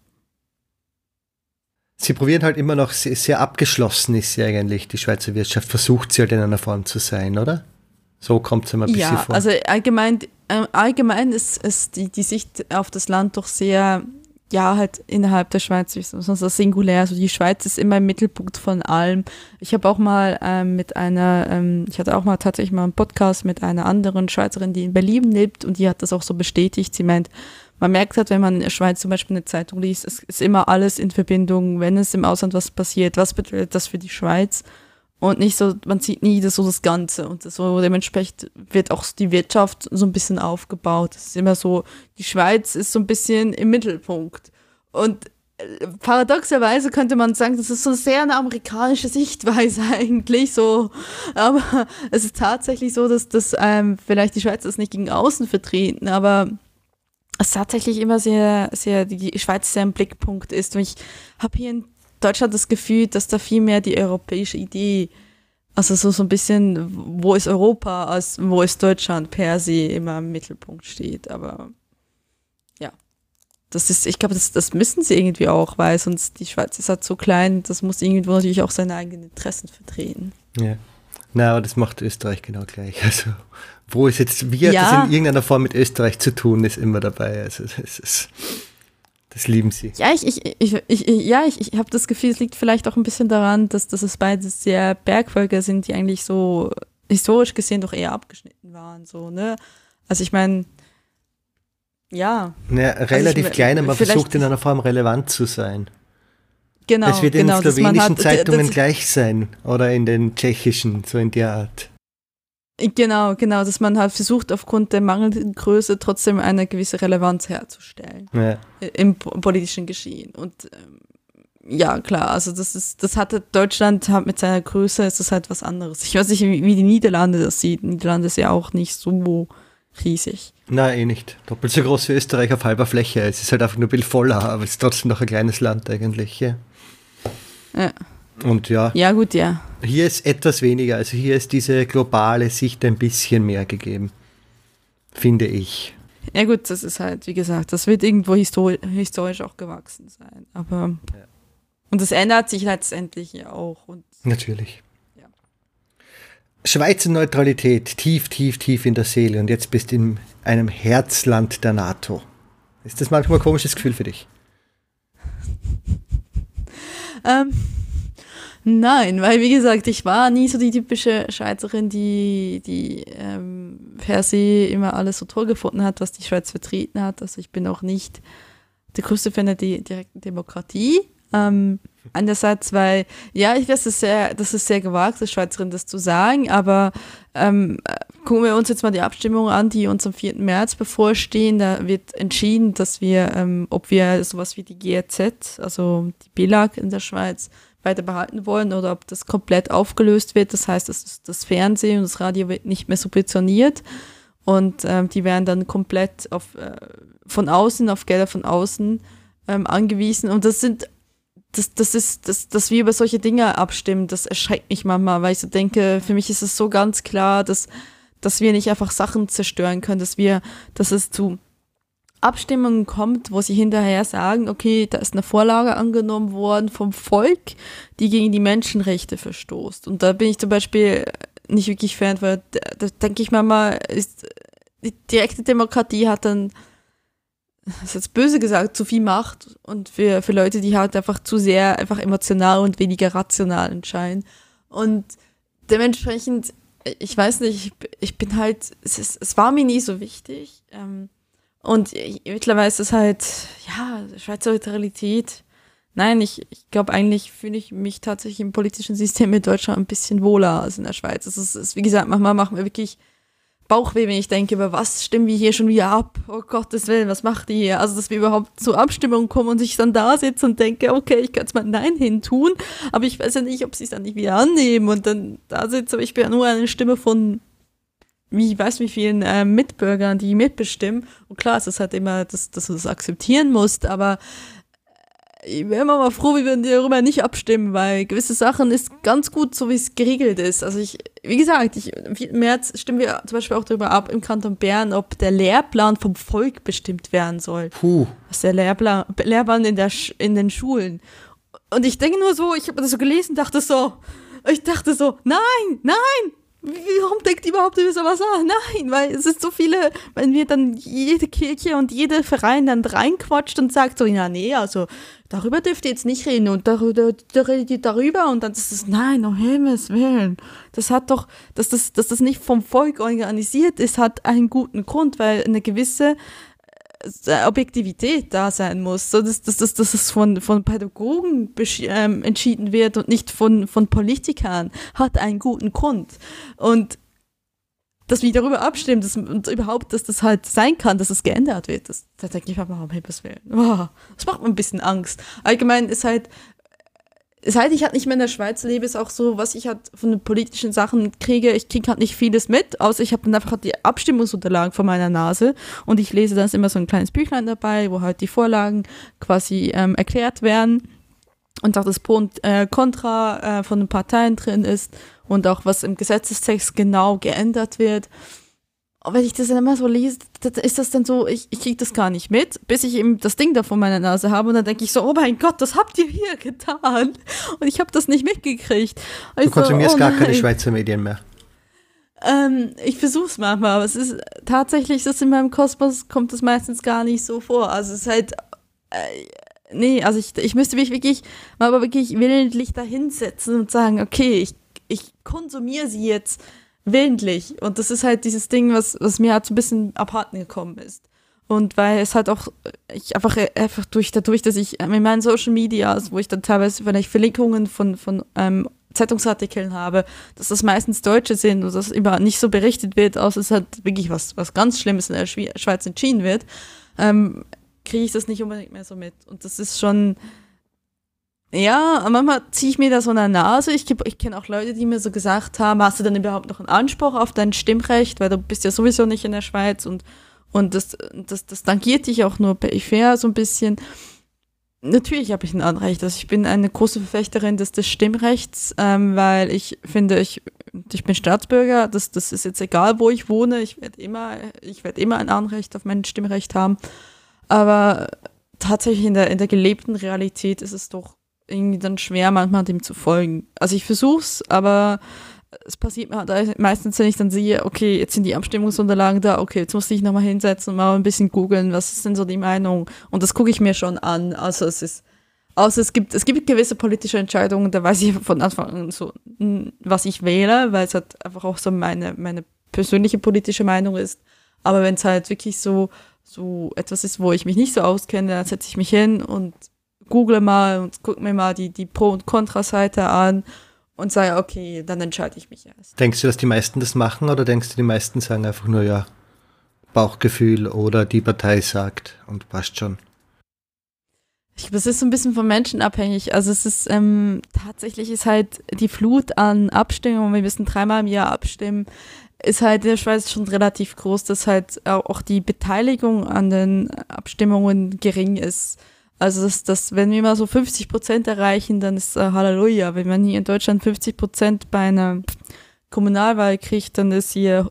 Sie probieren halt immer noch sehr, sehr abgeschlossen ist sie eigentlich, die Schweizer Wirtschaft. Versucht sie halt in einer Form zu sein, oder? So kommt es immer ein bisschen ja, vor. Also allgemein, allgemein ist, ist die, die Sicht auf das Land doch sehr, ja, halt innerhalb der Schweiz, sonst das singulär. Also die Schweiz ist immer im Mittelpunkt von allem. Ich habe auch mal ähm, mit einer, ähm, ich hatte auch mal tatsächlich mal einen Podcast mit einer anderen Schweizerin, die in Berlin lebt und die hat das auch so bestätigt. Sie meint, man merkt halt, wenn man in der Schweiz zum Beispiel eine Zeitung liest, es ist immer alles in Verbindung, wenn es im Ausland was passiert, was bedeutet das für die Schweiz? Und nicht so, man sieht nie das so das Ganze. Und so dementsprechend wird auch die Wirtschaft so ein bisschen aufgebaut. Es ist immer so, die Schweiz ist so ein bisschen im Mittelpunkt. Und äh, paradoxerweise könnte man sagen, das ist so sehr eine amerikanische Sichtweise [LAUGHS] eigentlich so. Aber es ist tatsächlich so, dass das ähm, vielleicht die Schweiz das nicht gegen außen vertreten, aber es tatsächlich immer sehr, sehr, die Schweiz sehr im Blickpunkt ist. Und ich habe hier in Deutschland das Gefühl, dass da viel mehr die europäische Idee, also so, so ein bisschen, wo ist Europa, als wo ist Deutschland per se immer im Mittelpunkt steht. Aber ja, das ist, ich glaube, das, das müssen sie irgendwie auch, weil sonst die Schweiz ist halt so klein, das muss irgendwo natürlich auch seine eigenen Interessen vertreten. Ja. Na, aber das macht Österreich genau gleich. Also, wo ist jetzt, wie hat ja. das in irgendeiner Form mit Österreich zu tun, ist immer dabei. Also, es ist. Das lieben sie. Ja, ich, ich, ich, ich ja, ich, ich habe das Gefühl, es liegt vielleicht auch ein bisschen daran, dass, dass es beide sehr Bergvölker sind, die eigentlich so historisch gesehen doch eher abgeschnitten waren. So, ne? Also ich meine, ja. Naja, relativ also ich, klein, aber versucht in einer Form relevant zu sein. Genau. Es wird genau, in den slowenischen Zeitungen gleich sein oder in den tschechischen, so in der Art. Genau, genau, dass man halt versucht, aufgrund der mangelnden Größe trotzdem eine gewisse Relevanz herzustellen ja. im politischen Geschehen. Und ähm, ja, klar, also das ist, das hatte Deutschland hat mit seiner Größe ist das halt was anderes. Ich weiß nicht, wie, wie die Niederlande das sieht. Niederlande ist ja auch nicht so riesig. Nein, eh nicht. Doppelt so groß wie Österreich auf halber Fläche. Es ist halt einfach nur ein bisschen voller, aber es ist trotzdem noch ein kleines Land eigentlich. Ja. ja. Und ja. Ja, gut, ja. Hier ist etwas weniger. Also hier ist diese globale Sicht ein bisschen mehr gegeben. Finde ich. Ja, gut, das ist halt, wie gesagt, das wird irgendwo histori historisch auch gewachsen sein. Aber. Ja. Und das ändert sich letztendlich ja auch. Und, Natürlich. Ja. Schweizer Neutralität, tief, tief, tief in der Seele. Und jetzt bist du in einem Herzland der NATO. Ist das manchmal ein komisches Gefühl für dich? ähm. Nein, weil wie gesagt, ich war nie so die typische Schweizerin, die, die ähm, per se immer alles so toll gefunden hat, was die Schweiz vertreten hat. Also ich bin auch nicht der größte Fan der direkten Demokratie. Ähm, einerseits, weil, ja, ich weiß, das ist sehr, das ist sehr gewagt, als Schweizerin das zu sagen, aber ähm, gucken wir uns jetzt mal die Abstimmung an, die uns am 4. März bevorstehen. Da wird entschieden, dass wir, ähm, ob wir sowas wie die GRZ, also die BELAG in der Schweiz, weiter behalten wollen oder ob das komplett aufgelöst wird. Das heißt, das, das Fernsehen und das Radio wird nicht mehr subventioniert und ähm, die werden dann komplett auf, äh, von außen, auf Gelder von außen ähm, angewiesen. Und das sind, das, das ist, das, dass wir über solche Dinge abstimmen, das erschreckt mich manchmal, weil ich so denke, für mich ist es so ganz klar, dass, dass wir nicht einfach Sachen zerstören können, dass wir, dass es zu Abstimmungen kommt, wo sie hinterher sagen, okay, da ist eine Vorlage angenommen worden vom Volk, die gegen die Menschenrechte verstoßt. Und da bin ich zum Beispiel nicht wirklich Fan, weil da, da denke ich mir mal, ist, die direkte Demokratie hat dann, das ist jetzt böse gesagt, zu viel Macht und für, für Leute, die halt einfach zu sehr einfach emotional und weniger rational entscheiden. Und dementsprechend, ich weiß nicht, ich, ich bin halt, es, ist, es war mir nie so wichtig. Ähm, und mittlerweile ist es halt, ja, Schweizer Realität. Nein, ich, ich glaube, eigentlich fühle ich mich tatsächlich im politischen System in Deutschland ein bisschen wohler als in der Schweiz. Es ist, ist, wie gesagt, manchmal machen wir wirklich Bauchweh, wenn ich denke, über was stimmen wir hier schon wieder ab? Oh Gottes Willen, was macht die hier? Also, dass wir überhaupt zur Abstimmung kommen und ich dann da sitze und denke, okay, ich kann jetzt mal Nein hin tun, aber ich weiß ja nicht, ob sie es dann nicht wieder annehmen und dann da sitze, aber ich bin ja nur eine Stimme von ich weiß wie vielen äh, Mitbürgern, die mitbestimmen. Und klar, es ist halt immer, dass, dass du das akzeptieren musst, aber äh, ich wäre immer mal froh, wie wir darüber nicht abstimmen, weil gewisse Sachen ist ganz gut, so wie es geregelt ist. Also ich, wie gesagt, ich, im März stimmen wir zum Beispiel auch darüber ab im Kanton Bern, ob der Lehrplan vom Volk bestimmt werden soll. Puh. Was der Lehrplan, Lehrplan in, der, in den Schulen. Und ich denke nur so, ich habe das so gelesen, dachte so, ich dachte so, nein, nein, warum denkt überhaupt über sowas an? Nein, weil es ist so viele, wenn wir dann jede Kirche und jeder Verein dann reinquatscht und sagt so, ja, nee, also darüber dürft ihr jetzt nicht reden und darüber, da redet ihr darüber und dann ist es, nein, um Himmels Willen. Das hat doch, dass das, dass das nicht vom Volk organisiert ist, hat einen guten Grund, weil eine gewisse Objektivität da sein muss, so dass, dass, dass, dass es von, von Pädagogen ähm, entschieden wird und nicht von, von Politikern, hat einen guten Grund. Und dass wir darüber abstimmen dass, und überhaupt, dass das halt sein kann, dass es geändert wird, das, da denke ich mir, warum Himmels Willen. Oh, das macht mir ein bisschen Angst. Allgemein ist halt seit ich halt nicht mehr in der Schweiz lebe, ist auch so, was ich halt von den politischen Sachen kriege, ich kriege halt nicht vieles mit, außer ich habe dann einfach die Abstimmungsunterlagen vor meiner Nase. Und ich lese, da ist immer so ein kleines Büchlein dabei, wo halt die Vorlagen quasi ähm, erklärt werden. Und auch das Pro und äh, Contra äh, von den Parteien drin ist. Und auch was im Gesetzestext genau geändert wird wenn ich das dann immer so lese, ist das dann so, ich, ich kriege das gar nicht mit, bis ich eben das Ding da vor meiner Nase habe und dann denke ich so, oh mein Gott, das habt ihr hier getan. Und ich habe das nicht mitgekriegt. Und du konsumierst so, oh gar keine Schweizer Medien mehr. Ähm, ich versuche es manchmal, aber es ist tatsächlich, das in meinem Kosmos kommt das meistens gar nicht so vor. Also es ist halt, äh, nee, also ich, ich müsste mich wirklich mal aber wirklich willentlich da hinsetzen und sagen, okay, ich, ich konsumiere sie jetzt willentlich. Und das ist halt dieses Ding, was, was mir halt so ein bisschen abhanden gekommen ist. Und weil es halt auch, ich einfach, einfach durch, dadurch, dass ich in meinen Social Medias, wo ich dann teilweise vielleicht Verlinkungen von, von ähm, Zeitungsartikeln habe, dass das meistens Deutsche sind und dass über nicht so berichtet wird, außer es halt wirklich was, was ganz Schlimmes in der Schweiz entschieden wird, ähm, kriege ich das nicht unbedingt mehr so mit. Und das ist schon, ja, manchmal ziehe ich mir da so eine Nase. Ich, ich kenne auch Leute, die mir so gesagt haben, hast du denn überhaupt noch einen Anspruch auf dein Stimmrecht, weil du bist ja sowieso nicht in der Schweiz und, und das, das, das tangiert dich auch nur peripher so ein bisschen. Natürlich habe ich ein Anrecht. Also ich bin eine große Verfechterin des, des Stimmrechts, ähm, weil ich finde, ich, ich bin Staatsbürger, das, das ist jetzt egal, wo ich wohne, ich werde immer, ich werde immer ein Anrecht auf mein Stimmrecht haben. Aber tatsächlich in der, in der gelebten Realität ist es doch irgendwie dann schwer, manchmal dem zu folgen. Also ich versuch's, aber es passiert mir halt meistens, wenn ich dann sehe, okay, jetzt sind die Abstimmungsunterlagen da, okay, jetzt muss ich nochmal hinsetzen und mal ein bisschen googeln, was ist denn so die Meinung? Und das gucke ich mir schon an. Also es ist, außer es gibt, es gibt gewisse politische Entscheidungen, da weiß ich von Anfang an so, was ich wähle, weil es halt einfach auch so meine, meine persönliche politische Meinung ist. Aber wenn es halt wirklich so, so etwas ist, wo ich mich nicht so auskenne, dann setze ich mich hin und google mal und gucke mir mal die, die Pro- und Kontraseite an und sage, okay, dann entscheide ich mich erst. Denkst du, dass die meisten das machen oder denkst du, die meisten sagen einfach nur, ja, Bauchgefühl oder die Partei sagt und passt schon? Ich glaube, das ist so ein bisschen vom Menschen abhängig. Also es ist ähm, tatsächlich ist halt die Flut an Abstimmungen, wir müssen dreimal im Jahr abstimmen, ist halt in der Schweiz schon relativ groß, dass halt auch die Beteiligung an den Abstimmungen gering ist. Also, dass, dass, wenn wir mal so 50 Prozent erreichen, dann ist äh, Halleluja. Wenn man hier in Deutschland 50 Prozent bei einer Kommunalwahl kriegt, dann ist hier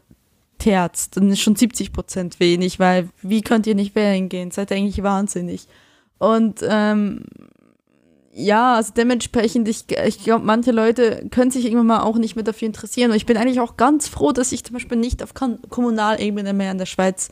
terzt, dann ist schon 70 Prozent wenig, weil wie könnt ihr nicht wählen gehen? Seid eigentlich wahnsinnig. Und ähm, ja, also dementsprechend, ich, ich glaube, manche Leute können sich irgendwann mal auch nicht mehr dafür interessieren. Und ich bin eigentlich auch ganz froh, dass ich zum Beispiel nicht auf Kommunalebene mehr in der Schweiz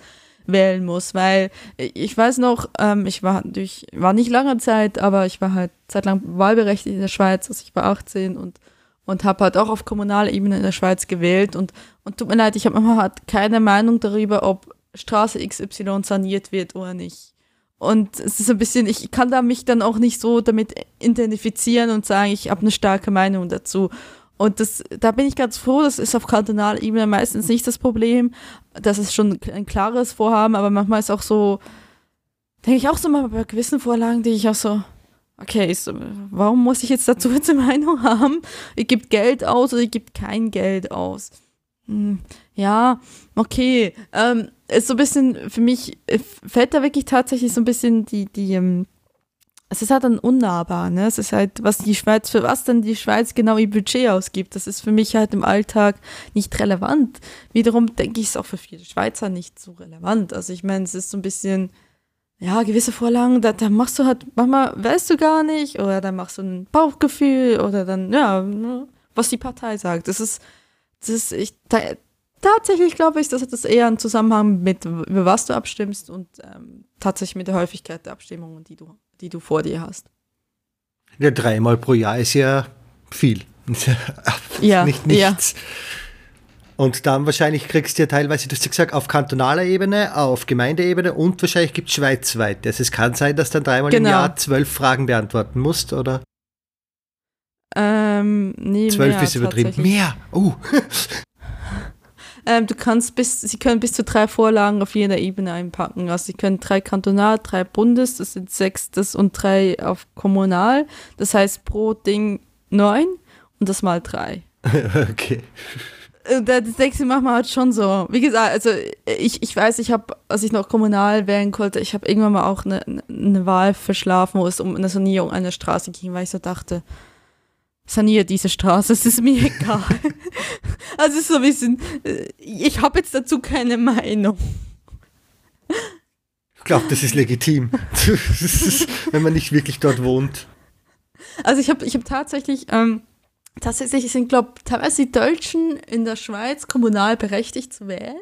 wählen muss, weil ich weiß noch, ähm, ich war durch, war nicht lange Zeit, aber ich war halt zeitlang wahlberechtigt in der Schweiz, also ich war 18 und und habe halt auch auf Kommunalebene in der Schweiz gewählt und und tut mir leid, ich habe immer halt keine Meinung darüber, ob Straße XY saniert wird oder nicht. Und es ist ein bisschen, ich kann da mich dann auch nicht so damit identifizieren und sagen, ich habe eine starke Meinung dazu. Und das, da bin ich ganz froh, das ist auf Kardinalebene meistens nicht das Problem. Das ist schon ein klares Vorhaben, aber manchmal ist auch so, denke ich auch so mal bei gewissen Vorlagen, die ich auch so, okay, ist, warum muss ich jetzt dazu jetzt eine Meinung haben? Ihr gibt Geld aus oder ihr gibt kein Geld aus. Hm, ja, okay. Ähm, ist so ein bisschen, für mich äh, fällt da wirklich tatsächlich so ein bisschen die, die, ähm, es ist halt dann unnahbar, ne? Es ist halt, was die Schweiz, für was dann die Schweiz genau ihr Budget ausgibt. Das ist für mich halt im Alltag nicht relevant. Wiederum denke ich, ist auch für viele Schweizer nicht so relevant. Also ich meine, es ist so ein bisschen, ja, gewisse Vorlagen, da, da machst du halt, manchmal weißt du gar nicht, oder dann machst du ein Bauchgefühl, oder dann, ja, ne, was die Partei sagt. Das ist, das ist, ich, da, tatsächlich glaube ich, das hat das eher einen Zusammenhang mit, über was du abstimmst und ähm, tatsächlich mit der Häufigkeit der Abstimmungen, die du, die du vor dir hast. Ja, dreimal pro Jahr ist ja viel. [LAUGHS] ja, nicht nichts. Ja. Und dann wahrscheinlich kriegst du ja teilweise, du hast ja gesagt, auf kantonaler Ebene, auf Gemeindeebene und wahrscheinlich gibt es schweizweit. Also es kann sein, dass du dann dreimal genau. im Jahr zwölf Fragen beantworten musst, oder? Ähm, nee, Zwölf ist übertrieben. Mehr! Oh! [LAUGHS] Ähm, du kannst bis, sie können bis zu drei Vorlagen auf jeder Ebene einpacken. Also sie können drei kantonal, drei Bundes, das sind sechs, das und drei auf kommunal. Das heißt pro Ding neun und das mal drei. [LAUGHS] okay. Äh, das sechste machen wir halt schon so. Wie gesagt, also ich, ich weiß, ich habe, als ich noch kommunal wählen konnte, ich habe irgendwann mal auch eine, eine Wahl verschlafen, wo es um eine Sanierung einer Straße ging, weil ich so dachte, saniere diese Straße, es ist mir [LAUGHS] egal. also ist so ein bisschen, äh, ich habe jetzt dazu keine Meinung. Ich glaube, das ist legitim, wenn man nicht wirklich dort wohnt. Also ich habe ich hab tatsächlich, ähm, tatsächlich sind, glaube ich, teilweise die Deutschen in der Schweiz kommunal berechtigt zu wählen.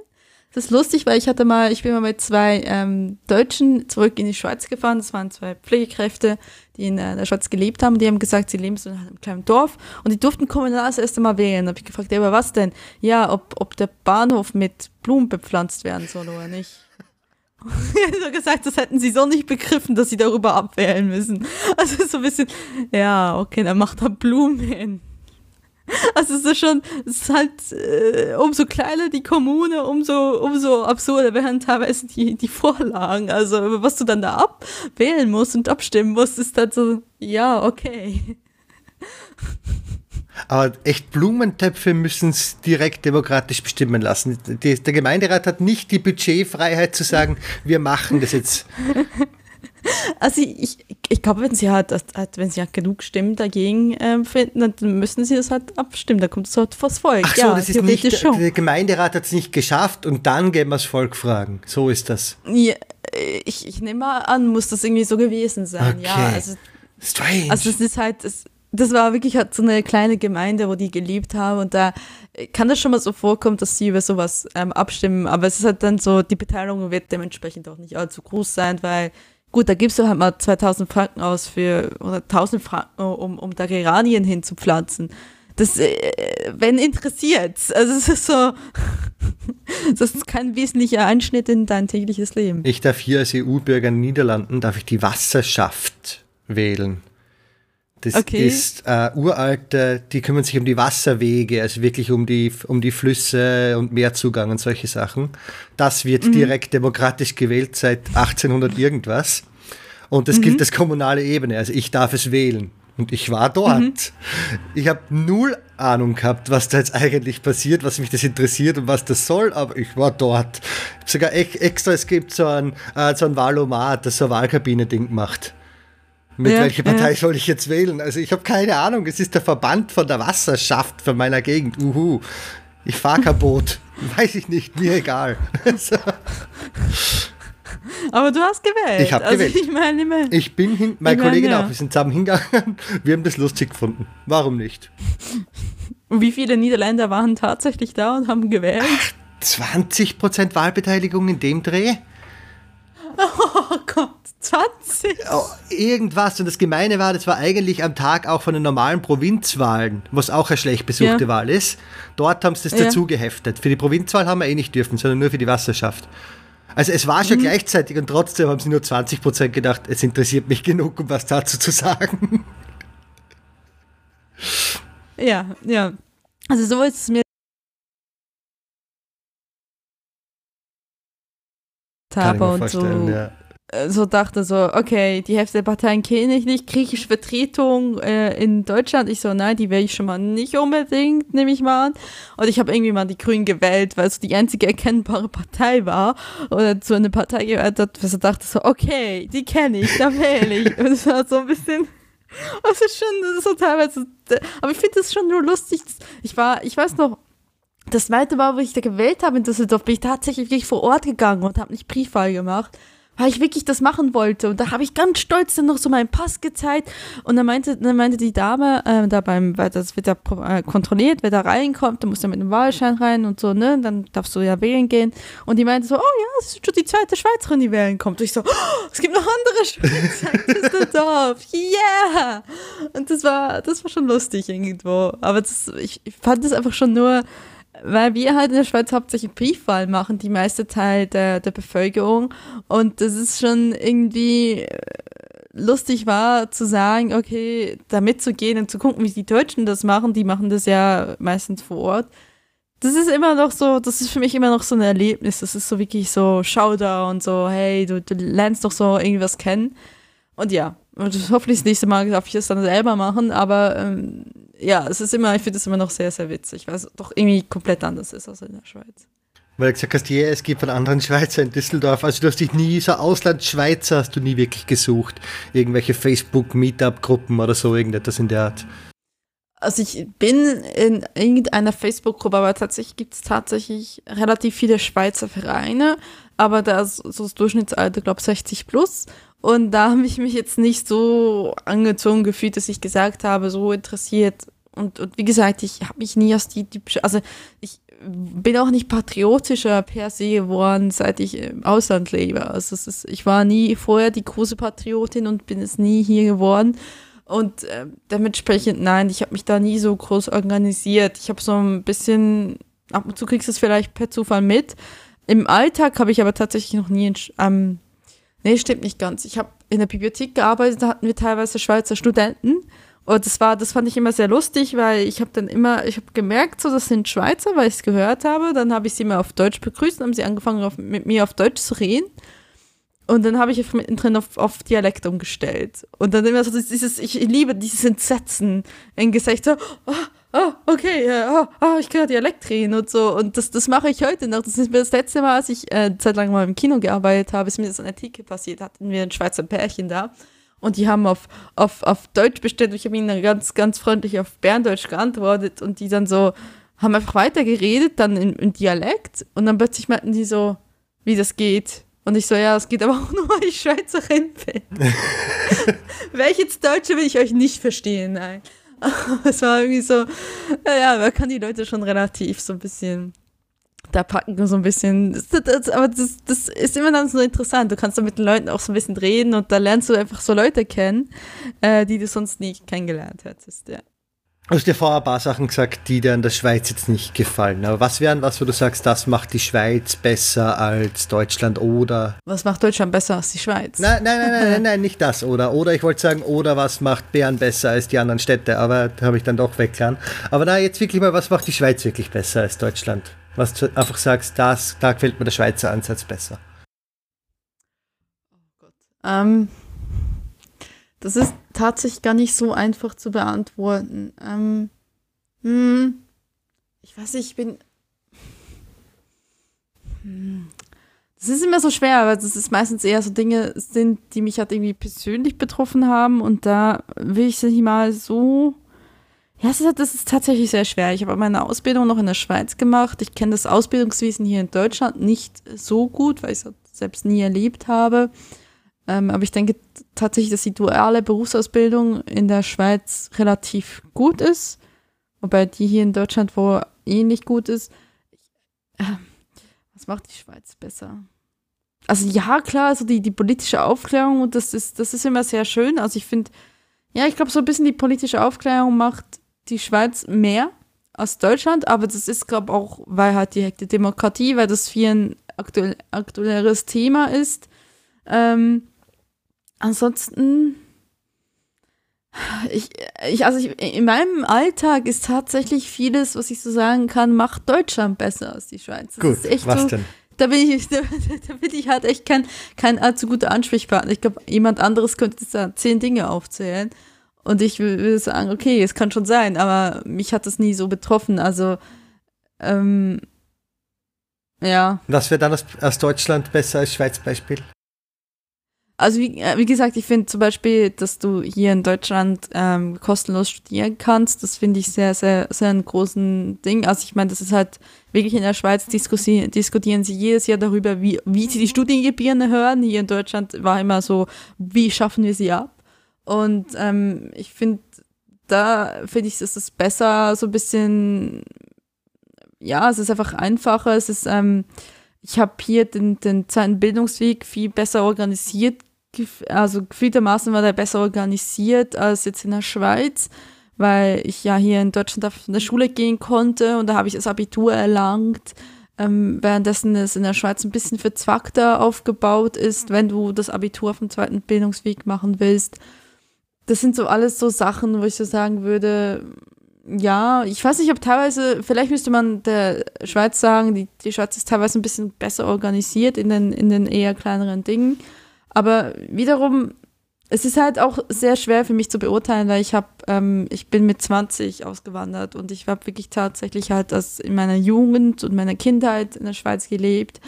Das ist lustig, weil ich hatte mal, ich bin mal mit zwei ähm, Deutschen zurück in die Schweiz gefahren. Das waren zwei Pflegekräfte, die in äh, der Schweiz gelebt haben. Die haben gesagt, sie leben so in einem kleinen Dorf und die durften kommunal das erste Mal wählen. Da habe ich gefragt, ja, aber was denn? Ja, ob, ob der Bahnhof mit Blumen bepflanzt werden soll oder nicht. [LAUGHS] er hat gesagt, das hätten sie so nicht begriffen, dass sie darüber abwählen müssen. Also so ein bisschen, ja, okay, dann macht er Blumen hin. [LAUGHS] Also es ist schon, es ist halt, äh, umso kleiner die Kommune, umso, umso absurder werden teilweise die, die Vorlagen. Also was du dann da abwählen musst und abstimmen musst, ist dann so, ja, okay. Aber echt Blumentöpfe müssen es direkt demokratisch bestimmen lassen. Die, der Gemeinderat hat nicht die Budgetfreiheit zu sagen, wir machen das jetzt. [LAUGHS] Also ich, ich glaube, wenn sie halt, halt, wenn sie halt genug Stimmen dagegen äh, finden, dann müssen sie das halt abstimmen. Da kommt es halt vors Volk. Ach so, ja, das ist nicht, schon. der Gemeinderat hat es nicht geschafft und dann gehen wir das Volk fragen. So ist das. Ja, ich, ich nehme mal an, muss das irgendwie so gewesen sein. Okay. Ja, also, Strange. Also es ist halt, es, das war wirklich halt so eine kleine Gemeinde, wo die gelebt haben und da kann das schon mal so vorkommen, dass sie über sowas ähm, abstimmen, aber es ist halt dann so, die Beteiligung wird dementsprechend auch nicht allzu groß sein, weil Gut, da gibst du halt mal 2000 Franken aus für, oder 1000 Franken, um, um da Geranien hinzupflanzen. Das, äh, wenn interessiert. Also es ist so, [LAUGHS] das ist kein wesentlicher Einschnitt in dein tägliches Leben. Ich darf hier als EU-Bürger in den Niederlanden, darf ich die Wasserschaft wählen. Das okay. ist äh, uralte, die kümmern sich um die Wasserwege, also wirklich um die, um die Flüsse und Meerzugang und solche Sachen. Das wird mhm. direkt demokratisch gewählt seit 1800 irgendwas. Und das mhm. gilt als kommunale Ebene. Also ich darf es wählen. Und ich war dort. Mhm. Ich habe null Ahnung gehabt, was da jetzt eigentlich passiert, was mich das interessiert und was das soll, aber ich war dort. Ich sogar extra, es gibt so ein, äh, so ein Wahlomat, das so ein Wahlkabine-Ding macht. Mit ja, welcher Partei ja. soll ich jetzt wählen? Also ich habe keine Ahnung. Es ist der Verband von der Wasserschaft von meiner Gegend. Uhu. Ich fahre kein Boot. [LAUGHS] Weiß ich nicht, mir egal. [LAUGHS] Aber du hast gewählt. Ich habe also gewählt. Ich, meine, ich, mein, ich bin hin, meine Ich mein, Kollegin ja. auch, wir sind zusammen hingegangen. [LAUGHS] Wir haben das lustig gefunden. Warum nicht? Und wie viele Niederländer waren tatsächlich da und haben gewählt? 20% Wahlbeteiligung in dem Dreh? Oh Gott, 20? Oh, irgendwas. Und das Gemeine war, das war eigentlich am Tag auch von den normalen Provinzwahlen, was auch eine schlecht besuchte Ja. Wahl ist. Dort haben sie das Ja. dazu geheftet. Für die Provinzwahl haben wir eh nicht dürfen, sondern nur für die Wasserschaft. Also es war schon gleichzeitig und trotzdem haben sie nur 20% gedacht, es interessiert mich genug, um was dazu zu sagen. [LAUGHS] Ja, ja. Also so ist es mir Kann ich mir habe und vorstellen, so, ja. So dachte so, okay, die Hälfte der Parteien kenne ich nicht, griechische Vertretung äh, in Deutschland. Ich so, nein, die wähle ich schon mal nicht unbedingt, nehme ich mal an. Und ich habe irgendwie mal die Grünen gewählt, weil es die einzige erkennbare Partei war. Oder zu einer Partei gewählt hat, was ich dachte so, okay, die kenne ich, da wähle ich. Und es war so ein bisschen... [LAUGHS] Das ist schon das ist so teilweise, aber ich finde das schon nur lustig. Ich war, ich weiß noch, das zweite Mal, wo ich da gewählt habe in Düsseldorf, bin ich tatsächlich vor Ort gegangen und habe nicht Briefwahl gemacht, weil ich wirklich das machen wollte. Und da habe ich ganz stolz dann noch so meinen Pass gezeigt. Und dann meinte, dann meinte die Dame, äh, da beim, weil das wird ja äh, kontrolliert, wer da reinkommt, dann muss ja mit dem Wahlschein rein und so, ne? Dann darfst du ja wählen gehen. Und die meinte so, oh ja, es ist schon die zweite Schweizerin, die wählen kommt. Und ich so, oh, es gibt noch andere Schweizer in Düsseldorf. Yeah! Und das war, das war schon lustig irgendwo. Aber das, ich, ich fand das einfach schon nur, weil wir halt in der Schweiz hauptsächlich Briefwahl machen, die meiste Teil der, der Bevölkerung. Und das ist schon irgendwie äh, lustig war, zu sagen, okay, da mitzugehen und zu gucken, wie die Deutschen das machen. Die machen das ja meistens vor Ort. Das ist immer noch so, das ist für mich immer noch so ein Erlebnis. Das ist so wirklich so Showdown und so, hey, du, du lernst doch so irgendwas kennen. Und ja, und hoffentlich das nächste Mal darf ich es dann selber machen, aber ähm, ja, es ist immer, ich finde es immer noch sehr, sehr witzig, weil es doch irgendwie komplett anders ist als in der Schweiz. Weil du gesagt hast, ja, es gibt von anderen Schweizer in Düsseldorf. Also du hast dich nie, so Auslandsschweizer hast du nie wirklich gesucht. Irgendwelche Facebook-Meetup-Gruppen oder so, irgendetwas in der Art. Also ich bin in irgendeiner Facebook-Gruppe, aber tatsächlich gibt es tatsächlich relativ viele Schweizer Vereine, aber da ist so das Durchschnittsalter, glaube ich, 60 plus. Und da habe ich mich jetzt nicht so angezogen gefühlt, dass ich gesagt habe, so interessiert. Und, und wie gesagt, ich habe mich nie als die typische, also ich bin auch nicht patriotischer per se geworden, seit ich im Ausland lebe. Also es ist, ich war nie vorher die große Patriotin und bin es nie hier geworden. Und äh, dementsprechend, nein, ich habe mich da nie so groß organisiert. Ich habe so ein bisschen, ab und zu kriegst du es vielleicht per Zufall mit. Im Alltag habe ich aber tatsächlich noch nie, ähm, nee, stimmt nicht ganz. Ich habe in der Bibliothek gearbeitet, da hatten wir teilweise Schweizer Studenten. Und das war, das fand ich immer sehr lustig, weil ich habe dann immer, ich habe gemerkt, so das sind Schweizer, weil ich es gehört habe. Dann habe ich sie immer auf Deutsch begrüßt, dann haben sie angefangen, auf, mit mir auf Deutsch zu reden. Und dann habe ich mittendrin auf, auf Dialekt umgestellt. Und dann immer so dieses, ich liebe dieses Entsetzen im Gesicht, so, oh, oh okay, oh, oh, ich kann ja Dialekt reden und so. Und das, das mache ich heute noch. Das ist mir das letzte Mal, als ich äh, eine Zeit lang mal im Kino gearbeitet habe, ist mir das an der Theke passiert, hatten wir ein Schweizer Pärchen da. Und die haben auf, auf, auf Deutsch bestellt ich habe ihnen dann ganz, ganz freundlich auf Berndeutsch geantwortet und die dann so, haben einfach weitergeredet, dann in, in Dialekt und dann plötzlich meinten die so, wie das geht. Und ich so, ja, es geht aber auch [LAUGHS] nur, weil ich Schweizerin bin. [LAUGHS] Jetzt Deutsche, will ich euch nicht verstehen, nein. [LAUGHS] Es war irgendwie so, ja, man kann die Leute schon relativ so ein bisschen da packen, so ein bisschen. Das, das, aber das, das ist immer dann so interessant. Du kannst da mit den Leuten auch so ein bisschen reden und da lernst du einfach so Leute kennen, äh, die du sonst nie kennengelernt hättest, ja. Du hast dir vorher ein paar Sachen gesagt, die dir an der Schweiz jetzt nicht gefallen. Aber was wären was, wo du sagst, das macht die Schweiz besser als Deutschland oder. Was macht Deutschland besser als die Schweiz? Nein, nein, nein, nein, nein, [LAUGHS] nein nicht das oder. Oder ich wollte sagen, oder was macht Bern besser als die anderen Städte, aber da habe ich dann doch weggelernt. Aber na, jetzt wirklich mal, was macht die Schweiz wirklich besser als Deutschland? Was du einfach sagst, das, da gefällt mir der Schweizer Ansatz besser. Ähm, das ist tatsächlich gar nicht so einfach zu beantworten. Ähm, hm, ich weiß nicht, ich bin. Hm, das ist immer so schwer, weil das ist meistens eher so Dinge sind, die mich halt irgendwie persönlich betroffen haben und da will ich nicht mal so Ja, das ist, das ist tatsächlich sehr schwer. Ich habe meine Ausbildung noch in der Schweiz gemacht. Ich kenne das Ausbildungswesen hier in Deutschland nicht so gut, weil ich es selbst nie erlebt habe. Ähm, aber ich denke tatsächlich, dass die duale Berufsausbildung in der Schweiz relativ gut ist, wobei die hier in Deutschland wohl ähnlich gut ist. Ich, äh, was macht die Schweiz besser? Also ja, klar, also die, die politische Aufklärung, und das ist, das ist immer sehr schön. Also ich finde, ja, ich glaube, so ein bisschen die politische Aufklärung macht die Schweiz mehr als Deutschland, aber das ist, glaube ich, auch, weil halt die Demokratie, weil das viel ein aktuell, aktuelleres Thema ist. Ähm, ansonsten, ich, ich, also ich, in meinem Alltag ist tatsächlich vieles, was ich so sagen kann, macht Deutschland besser als die Schweiz. Das Gut, was so, denn? Da bin ich, [LAUGHS] da, da bin ich halt echt kein, kein allzu guter Ansprechpartner. Ich glaube, jemand anderes könnte jetzt da zehn Dinge aufzählen. Und ich würde sagen, okay, es kann schon sein, aber mich hat das nie so betroffen. Also, ähm, ja. Was wäre dann aus, aus Deutschland besser als Schweiz Beispiel? Also wie, äh, wie gesagt, ich finde zum Beispiel, dass du hier in Deutschland ähm, kostenlos studieren kannst, das finde ich sehr, sehr, sehr einen großen Ding. Also ich meine, das ist halt wirklich in der Schweiz diskutieren, diskutieren sie jedes Jahr darüber, wie, wie sie die Studiengebühren hören. Hier in Deutschland war immer so, wie schaffen wir sie ab? Und ähm, ich finde, da finde ich, ist es besser, so ein bisschen, ja, es ist einfach einfacher, es ist, ähm, ich habe hier den, den zweiten Bildungsweg viel besser organisiert, also gefühltermaßen war der besser organisiert als jetzt in der Schweiz, weil ich ja hier in Deutschland auf eine Schule gehen konnte und da habe ich das Abitur erlangt, ähm, währenddessen es in der Schweiz ein bisschen verzwackter aufgebaut ist, wenn du das Abitur auf dem zweiten Bildungsweg machen willst. Das sind so alles so Sachen, wo ich so sagen würde, ja, ich weiß nicht, ob teilweise, vielleicht müsste man der Schweiz sagen, die, die Schweiz ist teilweise ein bisschen besser organisiert in den, in den eher kleineren Dingen. Aber wiederum, es ist halt auch sehr schwer für mich zu beurteilen, weil ich habe, ähm, ich bin mit 20 ausgewandert und ich habe wirklich tatsächlich halt das in meiner Jugend und meiner Kindheit in der Schweiz gelebt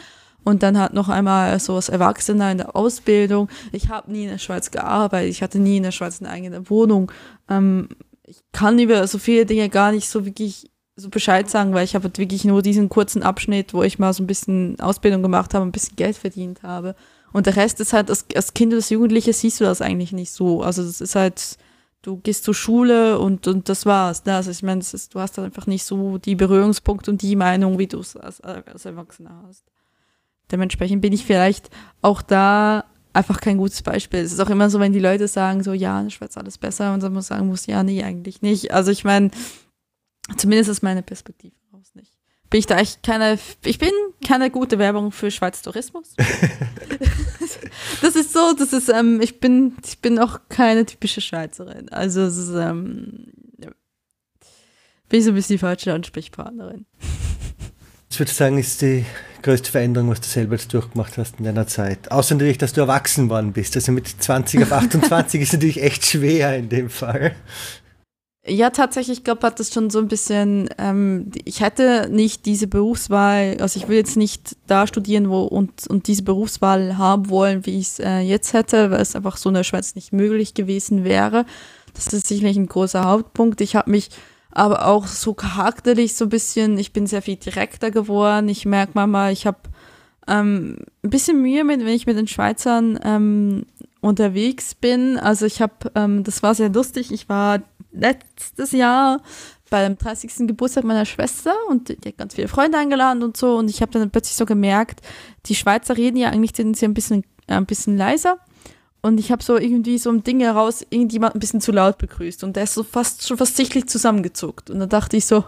und dann halt noch einmal so als Erwachsener in der Ausbildung. Ich habe nie in der Schweiz gearbeitet, ich hatte nie in der Schweiz eine eigene Wohnung. Ähm, ich kann über so viele Dinge gar nicht so wirklich so Bescheid sagen, weil ich habe halt wirklich nur diesen kurzen Abschnitt, wo ich mal so ein bisschen Ausbildung gemacht habe, ein bisschen Geld verdient habe. Und der Rest ist halt, als, als Kind oder als Jugendliche siehst du das eigentlich nicht so. Also das ist halt, du gehst zur Schule und, und das war's. Ne? Also ich meine, du hast halt einfach nicht so die Berührungspunkte und die Meinung, wie du es als, als Erwachsener hast. Dementsprechend bin ich vielleicht auch da einfach kein gutes Beispiel. Es ist auch immer so, wenn die Leute sagen, so, ja, in der Schweiz alles besser und dann muss sagen muss, ja, nee, eigentlich nicht. Also ich meine, zumindest ist meine Perspektive raus nicht. Bin ich da echt keine, ich bin keine gute Werbung für Schweiz Tourismus. [LAUGHS] das ist so, das ist, ähm, ich bin, ich bin auch keine typische Schweizerin. Also es ist, ähm, bin ich so ein bisschen die falsche Ansprechpartnerin. Ich würde sagen, ist die größte Veränderung, was du selber jetzt durchgemacht hast in deiner Zeit? Außer natürlich, dass du erwachsen worden bist. Also mit 20 auf 28 [LAUGHS] ist natürlich echt schwer in dem Fall. Ja, tatsächlich, ich glaube, hat das schon so ein bisschen, ähm, ich hätte nicht diese Berufswahl, also ich will jetzt nicht da studieren wo und, und diese Berufswahl haben wollen, wie ich es äh, jetzt hätte, weil es einfach so in der Schweiz nicht möglich gewesen wäre. Das ist sicherlich ein großer Hauptpunkt. Ich habe mich aber auch so charakterlich so ein bisschen, ich bin sehr viel direkter geworden. Ich merke manchmal, ich habe ähm, ein bisschen Mühe, mit, wenn ich mit den Schweizern ähm, unterwegs bin. Also ich habe, ähm, das war sehr lustig, ich war letztes Jahr beim 30. Geburtstag meiner Schwester und die hat ganz viele Freunde eingeladen und so und ich habe dann plötzlich so gemerkt, die Schweizer reden ja eigentlich sind sie ein bisschen, äh, ein bisschen leiser und ich habe so irgendwie so ein Ding heraus irgendjemand ein bisschen zu laut begrüßt und der ist so fast schon fast sichtlich zusammengezuckt. Und dann dachte ich so,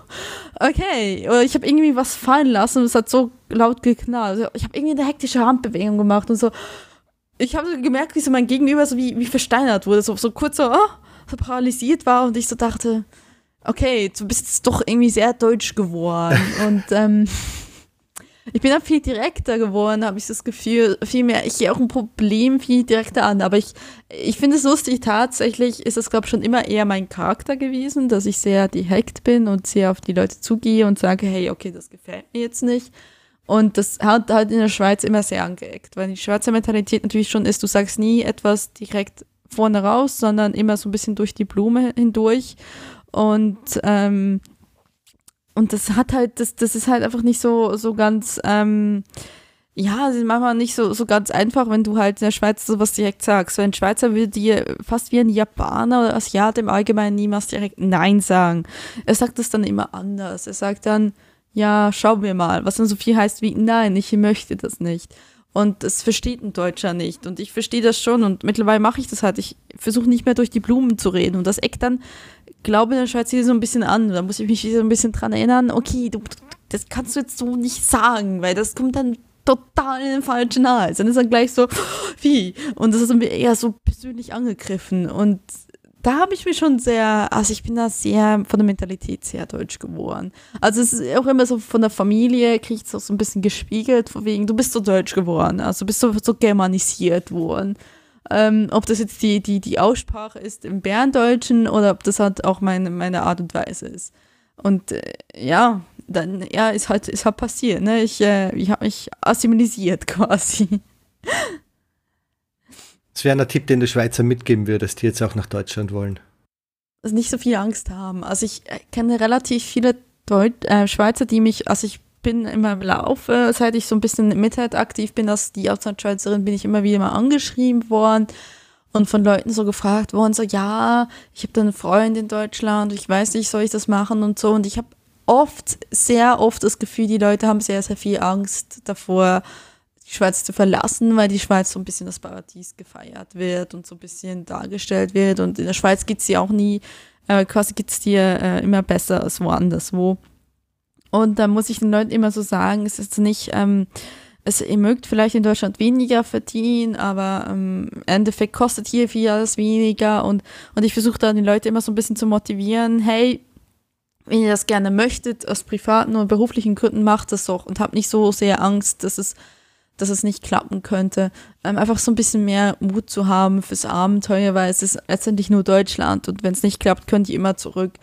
okay, oder ich habe irgendwie was fallen lassen und es hat so laut geknallt. Also ich habe irgendwie eine hektische Handbewegung gemacht und so. Ich habe gemerkt, wie so mein Gegenüber so wie, wie versteinert wurde, so, so kurz so, oh, so paralysiert war und ich so dachte, okay, du bist jetzt doch irgendwie sehr deutsch geworden. und ähm, [LAUGHS] ich bin dann viel direkter geworden, habe ich das Gefühl. Viel mehr, ich gehe auch ein Problem viel direkter an. Aber ich, ich finde es lustig, tatsächlich ist es, glaube ich, schon immer eher mein Charakter gewesen, dass ich sehr direkt bin und sehr auf die Leute zugehe und sage, hey, okay, das gefällt mir jetzt nicht. Und das hat halt in der Schweiz immer sehr angeeckt, weil die Schweizer Mentalität natürlich schon ist, du sagst nie etwas direkt vorne raus, sondern immer so ein bisschen durch die Blume hindurch. Und ähm, und das hat halt, das, das ist halt einfach nicht so, so ganz, ähm, ja, ist manchmal nicht so, so ganz einfach, wenn du halt in der Schweiz sowas direkt sagst. Weil ein Schweizer würde dir fast wie ein Japaner oder Asiat im Allgemeinen niemals direkt Nein sagen. Er sagt das dann immer anders. Er sagt dann, ja, schau mir mal, was dann so viel heißt wie Nein, ich möchte das nicht. Und das versteht ein Deutscher nicht. Und ich verstehe das schon. Und mittlerweile mache ich das halt. Ich versuche nicht mehr durch die Blumen zu reden. Und das eckt dann, glaube ich, in der Schweiz so ein bisschen an. Da muss ich mich wieder ein bisschen dran erinnern. Okay, du, das kannst du jetzt so nicht sagen, weil das kommt dann total in den falschen Hals. Dann ist dann gleich so, wie? Und das ist dann eher so persönlich angegriffen. Und da habe ich mich schon sehr, also ich bin da sehr von der Mentalität sehr deutsch geworden. Also es ist auch immer so von der Familie, kriege ich es auch so ein bisschen gespiegelt, von wegen, du bist so deutsch geworden, also bist du so germanisiert worden. Ähm, ob das jetzt die, die, die Aussprache ist im Berndeutschen oder ob das halt auch meine, meine Art und Weise ist. Und äh, ja, dann, ja, ist halt, ist halt passiert, ne? Ich, äh, ich habe mich assimilisiert [LAUGHS] quasi. Das wäre ein Tipp, den du Schweizer mitgeben würdest, die jetzt auch nach Deutschland wollen. Also nicht so viel Angst haben. Also ich äh, kenne relativ viele Deut äh, Schweizer, die mich, also ich bin immer im Laufe, seit ich so ein bisschen Mitheit aktiv bin, als die Auslandschweizerin, bin ich immer wieder mal angeschrieben worden und von Leuten so gefragt worden, so ja, ich habe da einen Freund in Deutschland, ich weiß nicht, soll ich das machen und so. Und ich habe oft, sehr oft das Gefühl, die Leute haben sehr, sehr viel Angst davor, die Schweiz zu verlassen, weil die Schweiz so ein bisschen das Paradies gefeiert wird und so ein bisschen dargestellt wird. Und in der Schweiz geht es dir auch nie, äh, quasi geht es dir äh, immer besser als woanders wo. Und da muss ich den Leuten immer so sagen, es ist nicht, ähm, es, ihr mögt vielleicht in Deutschland weniger verdienen, aber ähm, im Endeffekt kostet hier viel alles weniger. Und, und ich versuche da die Leute immer so ein bisschen zu motivieren, hey, wenn ihr das gerne möchtet, aus privaten und beruflichen Gründen, macht das doch und habt nicht so sehr Angst, dass es dass es nicht klappen könnte. Ähm, einfach so ein bisschen mehr Mut zu haben fürs Abenteuer, weil es ist letztendlich nur Deutschland und wenn es nicht klappt, könnt ihr immer zurück.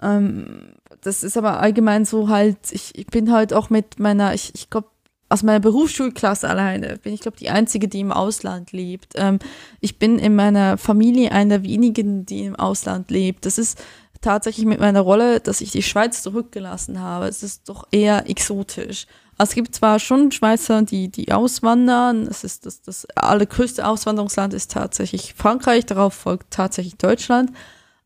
Ähm, das ist aber allgemein so halt, ich, ich bin halt auch mit meiner, ich, ich glaube, aus meiner Berufsschulklasse alleine bin ich, glaube die einzige, die im Ausland lebt. Ähm, ich bin in meiner Familie einer der wenigen, die im Ausland lebt. Das ist tatsächlich mit meiner Rolle, dass ich die Schweiz zurückgelassen habe. Es ist doch eher exotisch. Also es gibt zwar schon Schweizer, die, die auswandern. Es ist das, das allergrößte Auswanderungsland ist tatsächlich Frankreich, darauf folgt tatsächlich Deutschland.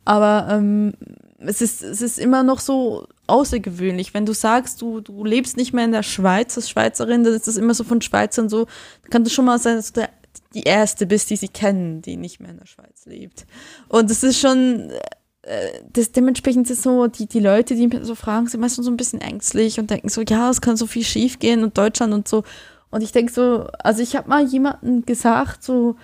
Aber ähm, es, ist, es ist immer noch so außergewöhnlich. Wenn du sagst, du, du lebst nicht mehr in der Schweiz als Schweizerin, dann ist das immer so von Schweizern so, kann das schon mal sein, dass du der, die Erste bist, die sie kennen, die nicht mehr in der Schweiz lebt. Und es ist schon das dementsprechend ist so, die, die Leute, die mich so fragen, sind meistens so ein bisschen ängstlich und denken so, ja, es kann so viel schief gehen und Deutschland und so. Und ich denke so, also ich habe mal jemandem gesagt, so,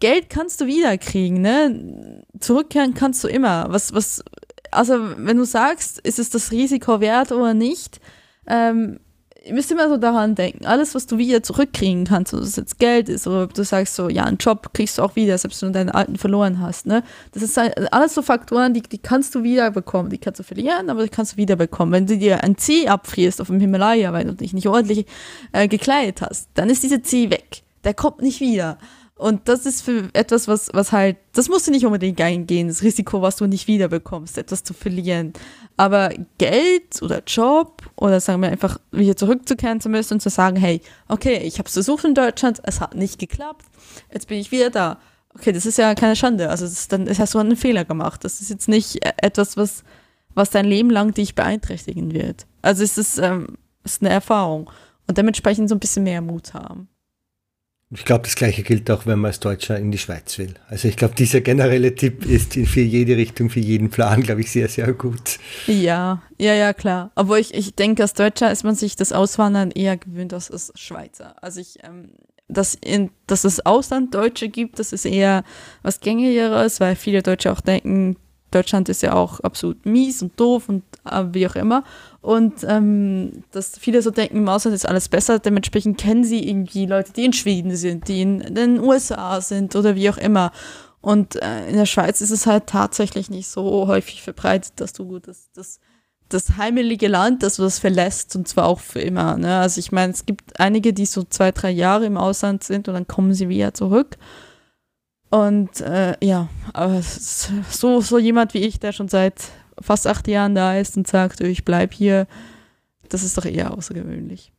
Geld kannst du wiederkriegen, ne? Zurückkehren kannst du immer. Was, was, also wenn du sagst, ist es das Risiko wert oder nicht, ähm, ihr müsst immer so daran denken, alles, was du wieder zurückkriegen kannst, ob es jetzt Geld ist oder ob du sagst so, ja, einen Job kriegst du auch wieder, selbst wenn du deinen alten verloren hast, ne? Das ist halt alles so Faktoren, die, die kannst du wieder bekommen. Die kannst du verlieren, aber die kannst du wieder bekommen. Wenn du dir ein Zeh abfrierst auf dem Himalaya, weil du dich nicht ordentlich äh, gekleidet hast, dann ist dieser Zeh weg. Der kommt nicht wieder. Und das ist für etwas, was, was halt, das musst du nicht unbedingt eingehen, das Risiko, was du nicht wiederbekommst, etwas zu verlieren. Aber Geld oder Job oder sagen wir einfach wieder zurückzukehren zu müssen und zu sagen, hey, okay, ich habe es versucht in Deutschland, es hat nicht geklappt, jetzt bin ich wieder da. Okay, das ist ja keine Schande. Also das dann das hast du einen Fehler gemacht. Das ist jetzt nicht äh, etwas, was, was dein Leben lang dich beeinträchtigen wird. Also es ist, ähm, es ist eine Erfahrung. Und dementsprechend so ein bisschen mehr Mut haben. Ich glaube, das Gleiche gilt auch, wenn man als Deutscher in die Schweiz will. Also ich glaube, dieser generelle Tipp ist für jede Richtung, für jeden Plan, glaube ich, sehr, sehr gut. Ja, ja, ja, klar. Aber ich, ich denke, als Deutscher ist man sich das Auswandern eher gewöhnt als als Schweizer. Also ich, ähm, dass, in, dass es Auslanddeutsche gibt, das ist eher was Gängigeres, weil viele Deutsche auch denken, Deutschland ist ja auch absolut mies und doof und äh, wie auch immer. Und ähm, dass viele so denken, im Ausland ist alles besser, dementsprechend kennen sie irgendwie Leute, die in Schweden sind, die in den USA sind oder wie auch immer. Und äh, in der Schweiz ist es halt tatsächlich nicht so häufig verbreitet, dass du das, das, das heimelige Land, dass du das verlässt und zwar auch für immer. Ne? Also ich meine, es gibt einige, die so zwei, drei Jahre im Ausland sind und dann kommen sie wieder zurück. Und äh, ja, aber so, so jemand wie ich, der schon seit fast acht Jahren da ist und sagt, ich bleib hier, das ist doch eher außergewöhnlich.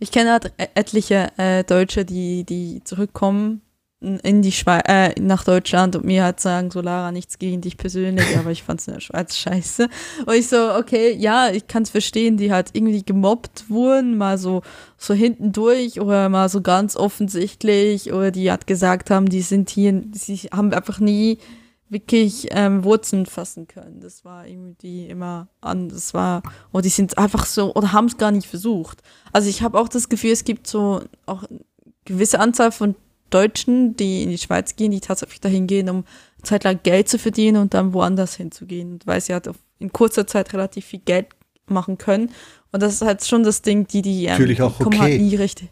Ich kenne halt etliche äh, Deutsche, die, die zurückkommen in die Schweiz, äh, nach Deutschland und mir halt sagen, so Lara, nichts gegen dich persönlich, [LAUGHS] aber ich fand es in der Schweiz scheiße. Und ich so, okay, ja, ich kann es verstehen, die halt irgendwie gemobbt wurden, mal so, so hinten durch oder mal so ganz offensichtlich oder die halt gesagt haben, die sind hier, sie haben einfach nie wirklich ähm, Wurzeln fassen können. Das war irgendwie immer an, das war, oder die sind einfach so, oder haben es gar nicht versucht. Also ich habe auch das Gefühl, es gibt so auch eine gewisse Anzahl von Deutschen, die in die Schweiz gehen, die tatsächlich dahin gehen, um zeitlang Geld zu verdienen und dann woanders hinzugehen, weil sie halt in kurzer Zeit relativ viel Geld machen können. Und das ist halt schon das Ding, die, die, ähm, die kommen okay. halt nie richtig.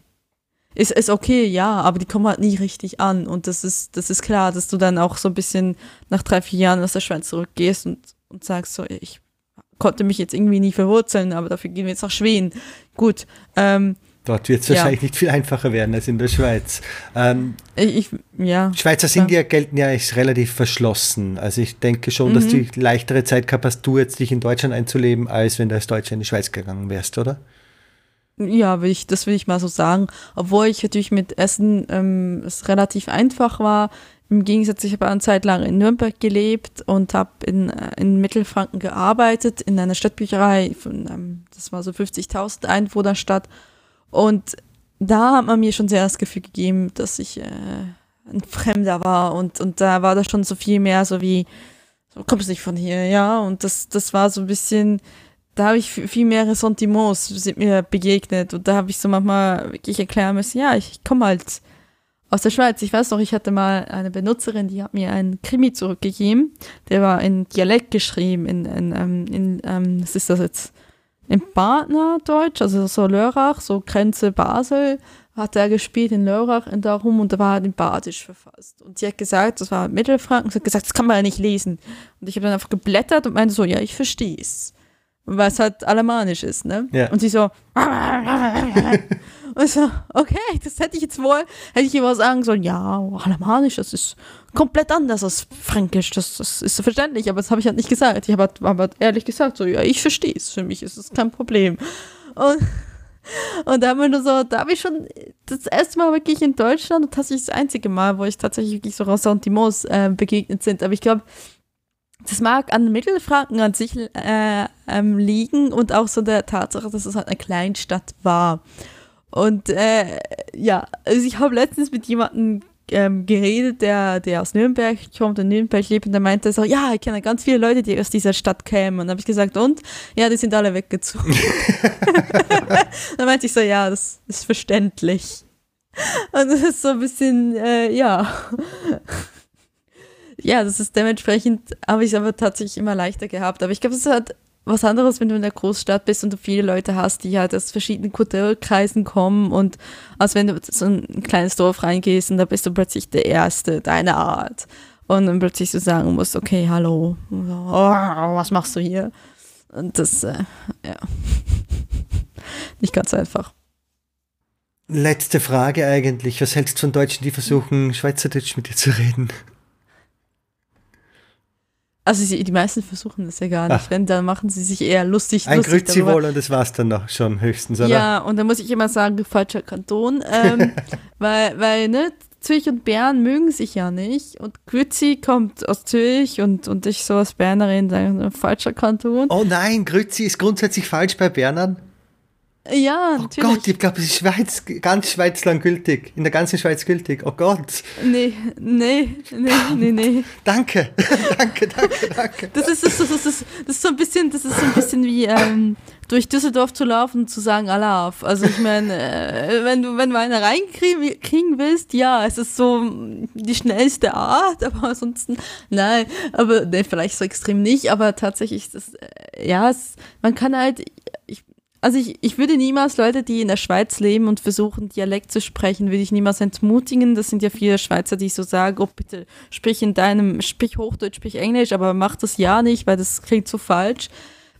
Ist, ist okay, ja, aber die kommen halt nie richtig an. Und das ist, das ist klar, dass du dann auch so ein bisschen nach drei, vier Jahren aus der Schweiz zurückgehst und, und sagst so, ich konnte mich jetzt irgendwie nie verwurzeln, aber dafür gehen wir jetzt nach Schweden. Gut, ähm, Dort wird es ja. wahrscheinlich nicht viel einfacher werden als in der Schweiz. Ähm, ich, ja, Schweizer sind ja. gelten ja als relativ verschlossen. Also ich denke schon, mhm. dass du leichtere Zeit gehabt hast, du jetzt dich in Deutschland einzuleben, als wenn du als Deutscher in die Schweiz gegangen wärst, oder? Ja, will ich, das will ich mal so sagen. Obwohl ich natürlich mit Essen ähm, es relativ einfach war. Im Gegensatz, ich habe eine Zeit lang in Nürnberg gelebt und habe in, äh, in Mittelfranken gearbeitet, in einer Stadtbücherei, von, ähm, das war so 50.000 Einwohnerstadt. Und da hat man mir schon sehr das Gefühl gegeben, dass ich äh, ein Fremder war und, und da war das schon so viel mehr so wie, so kommst nicht von hier, ja, und das, das war so ein bisschen, da habe ich viel mehr Ressentiments sind mir begegnet und da habe ich so manchmal wirklich erklären müssen, ja, ich, komme halt aus der Schweiz. Ich weiß noch, ich hatte mal eine Benutzerin, die hat mir einen Krimi zurückgegeben, der war in Dialekt geschrieben, in, in, in, in ähm, was ist das jetzt? Im Partnerdeutsch, also so Lörrach, so Grenze Basel, hat er gespielt in Lörrach in darum und da war er in Badisch verfasst. Und sie hat gesagt, das war Mittelfranken, sie hat gesagt, das kann man ja nicht lesen. Und ich habe dann einfach geblättert und meinte so, ja, ich verstehe es. Weil es halt alemanisch ist, ne? Ja. Und sie so, [LAUGHS] und so, okay, das hätte ich jetzt wohl, hätte ich immer sagen sollen, ja, alemanisch, das ist komplett anders als Fränkisch. Das, das ist verständlich, aber das habe ich halt nicht gesagt. Ich habe halt, halt ehrlich gesagt, so, ja, ich verstehe es. Für mich ist es kein Problem. Und, und da haben wir nur so, da habe ich schon das erste Mal wirklich in Deutschland, und tatsächlich das einzige Mal, wo ich tatsächlich wirklich so Ressentiments äh, begegnet sind. Aber ich glaube, das mag an Mittelfranken an sich äh, ähm, liegen und auch so der Tatsache, dass es halt eine Kleinstadt war. Und äh, ja, also ich habe letztens mit jemandem ähm, geredet, der, der aus Nürnberg kommt und Nürnberg lebt und der meinte so, ja, ich kenne ganz viele Leute, die aus dieser Stadt kämen. Und dann habe ich gesagt, und? Ja, die sind alle weggezogen. [LAUGHS] [LAUGHS] dann meinte ich so, ja, das ist verständlich. Und das ist so ein bisschen, äh, ja. [LAUGHS] ja, das ist dementsprechend, habe ich es aber tatsächlich immer leichter gehabt. Aber ich glaube, es hat was anderes, wenn du in der Großstadt bist und du viele Leute hast, die halt aus verschiedenen Kulturkreisen kommen und als wenn du so ein kleines Dorf reingehst und da bist du plötzlich der Erste deiner Art und dann plötzlich so sagen musst, okay, hallo, oh, was machst du hier? Und das, äh, ja, [LAUGHS] nicht ganz einfach. Letzte Frage eigentlich, was hältst du von Deutschen, die versuchen, Schweizerdeutsch mit dir zu reden? Also sie, die meisten versuchen das ja gar nicht. Ach. Wenn, dann machen sie sich eher lustig. Ein Grüezi wohl und das war's dann noch schon höchstens, oder? Ja, und dann muss ich immer sagen, falscher Kanton. Ähm, [LAUGHS] weil, weil, ne, Zürich und Bern mögen sich ja nicht. Und Grüezi kommt aus Zürich und, und ich so als Bernerin sage, falscher Kanton. Oh nein, Grüezi ist grundsätzlich falsch bei Bernern. Ja, oh natürlich. Oh Gott, ich glaube, es ist Schweiz, ganz Schweizland gültig. In der ganzen Schweiz gültig. Oh Gott. Nee, nee, nee, nee, nee. danke, [LAUGHS] danke, danke, danke. Das ist, das, ist, das, ist, das ist so ein bisschen, das ist so ein bisschen wie ähm, durch Düsseldorf zu laufen und zu sagen Alaf. Also ich meine, äh, wenn du, wenn du eine reinkriegen willst, ja, es ist so die schnellste Art, aber ansonsten, nein, aber nee, vielleicht so extrem nicht, aber tatsächlich, das, äh, ja, es, man kann halt, also ich, ich würde niemals Leute, die in der Schweiz leben und versuchen, Dialekt zu sprechen, würde ich niemals entmutigen. Das sind ja viele Schweizer, die so sagen, oh bitte, sprich in deinem, sprich Hochdeutsch, sprich Englisch, aber mach das ja nicht, weil das klingt so falsch.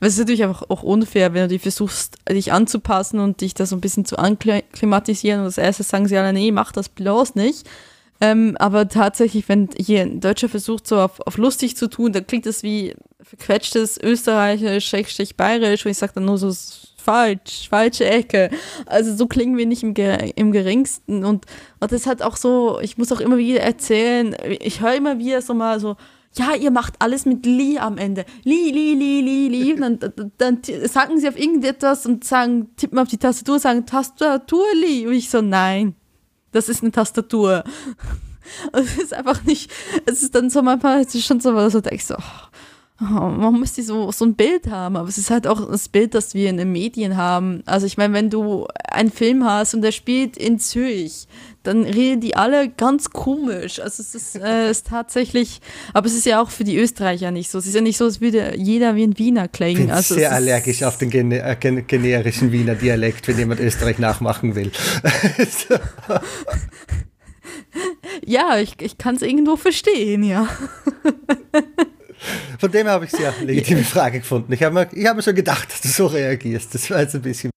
Weil es ist natürlich auch, auch unfair, wenn du dich versuchst, dich anzupassen und dich da so ein bisschen zu anklimatisieren und als erstes sagen sie alle, nee, mach das bloß nicht. Ähm, aber tatsächlich, wenn hier ein Deutscher versucht, so auf, auf lustig zu tun, dann klingt das wie verquetschtes Österreichisch, Schrägstrich Bayerisch, wo ich sage dann nur so falsch, falsche Ecke. Also so klingen wir nicht im, im geringsten. Und, und das hat auch so, ich muss auch immer wieder erzählen, ich höre immer wieder so mal so, ja, ihr macht alles mit Li am Ende. Li, Li, Li, Li, Li. Dann, dann, sagen sie auf irgendetwas und sagen, tippen auf die Tastatur, sagen Tastatur Li. Und ich so, nein, das ist eine Tastatur. [LAUGHS] Und es ist einfach nicht, es ist dann so manchmal, es ist schon so, so denkst so, oh, Oh, man muss so, so ein Bild haben, aber es ist halt auch das Bild, das wir in den Medien haben. Also ich meine, wenn du einen Film hast und der spielt in Zürich, dann reden die alle ganz komisch. Also es ist, äh, ist tatsächlich, aber es ist ja auch für die Österreicher nicht so. Es ist ja nicht so, als würde jeder wie ein Wiener klingen. Ich bin also sehr allergisch auf den gene äh, generischen Wiener Dialekt, wenn jemand Österreich nachmachen will. [LAUGHS] ja, ich, ich kann es irgendwo verstehen, ja. [LAUGHS] Von dem habe ich sehr [LAUGHS] legitime Frage gefunden. Ich habe mir, hab mir schon gedacht, dass du so reagierst. Das war jetzt ein bisschen.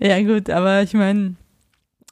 Ja, gut, aber ich meine,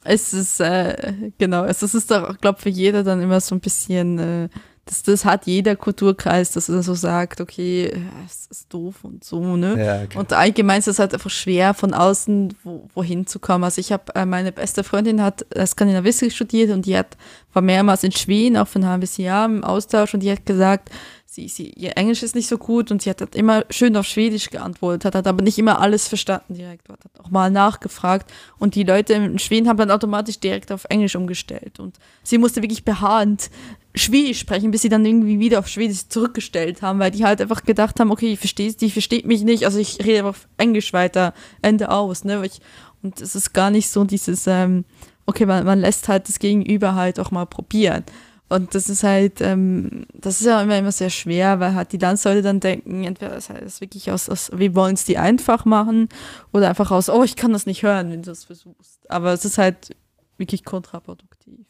es ist, äh, genau, es ist doch, glaube für jeder dann immer so ein bisschen. Äh, das, das hat jeder Kulturkreis, dass er so sagt, okay, es ist doof und so, ne? Ja, okay. Und allgemein ist es halt einfach schwer, von außen wo, wohin zu kommen. Also ich habe, äh, meine beste Freundin hat äh, Skandinavistik studiert und die hat, war mehrmals in Schweden, auch für ein halbes Jahr im Austausch und die hat gesagt, sie, sie, ihr Englisch ist nicht so gut und sie hat halt immer schön auf Schwedisch geantwortet, hat, hat aber nicht immer alles verstanden direkt, hat auch mal nachgefragt und die Leute in Schweden haben dann automatisch direkt auf Englisch umgestellt und sie musste wirklich beharrend Schwedisch sprechen, bis sie dann irgendwie wieder auf Schwedisch zurückgestellt haben, weil die halt einfach gedacht haben, okay, ich verstehe die versteht mich nicht, also ich rede einfach auf Englisch weiter, Ende aus, ne? Ich, und es ist gar nicht so dieses, ähm, okay, man, man lässt halt das Gegenüber halt auch mal probieren. Und das ist halt, ähm, das ist ja immer, immer sehr schwer, weil halt die Landsleute dann denken, entweder das heißt wirklich aus, aus wir wollen es die einfach machen oder einfach aus, oh, ich kann das nicht hören, wenn du es versuchst. Aber es ist halt wirklich kontraproduktiv.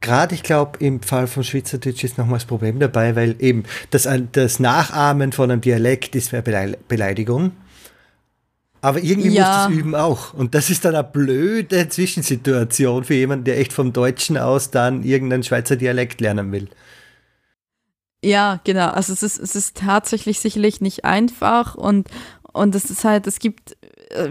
Gerade, ich glaube, im Fall von Schweizerdeutsch ist nochmals das Problem dabei, weil eben das, das Nachahmen von einem Dialekt ist mehr Beleidigung. Aber irgendwie ja. muss das üben auch. Und das ist dann eine blöde Zwischensituation für jemanden, der echt vom Deutschen aus dann irgendeinen Schweizer Dialekt lernen will. Ja, genau. Also es ist, es ist tatsächlich sicherlich nicht einfach und, und es ist halt, es gibt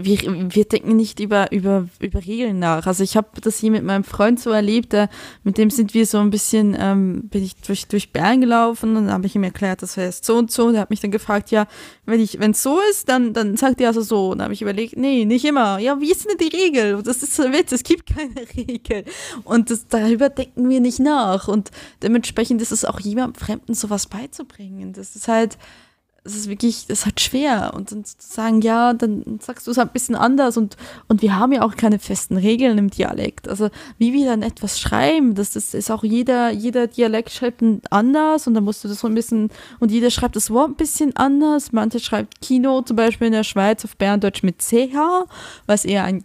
wir, wir denken nicht über, über, über Regeln nach. Also ich habe das hier mit meinem Freund so erlebt, der, mit dem sind wir so ein bisschen, ähm, bin ich durch, durch Bern gelaufen und dann habe ich ihm erklärt, das heißt so und so. Und er hat mich dann gefragt, ja, wenn ich, wenn es so ist, dann, dann sagt er also so. Und dann habe ich überlegt, nee, nicht immer. Ja, wie ist denn die Regel? Das ist ein Witz, es gibt [LAUGHS] keine Regel. Und das, darüber denken wir nicht nach. Und dementsprechend ist es auch jemandem Fremden sowas beizubringen. Das ist halt, es ist wirklich, es ist halt schwer. Und dann zu sagen, ja, dann sagst du es halt ein bisschen anders. Und, und wir haben ja auch keine festen Regeln im Dialekt. Also wie wir dann etwas schreiben, das ist, ist auch jeder, jeder Dialekt schreibt anders und dann musst du das so ein bisschen, und jeder schreibt das Wort ein bisschen anders. Manche schreibt Kino zum Beispiel in der Schweiz auf Berndeutsch mit CH, was eher ein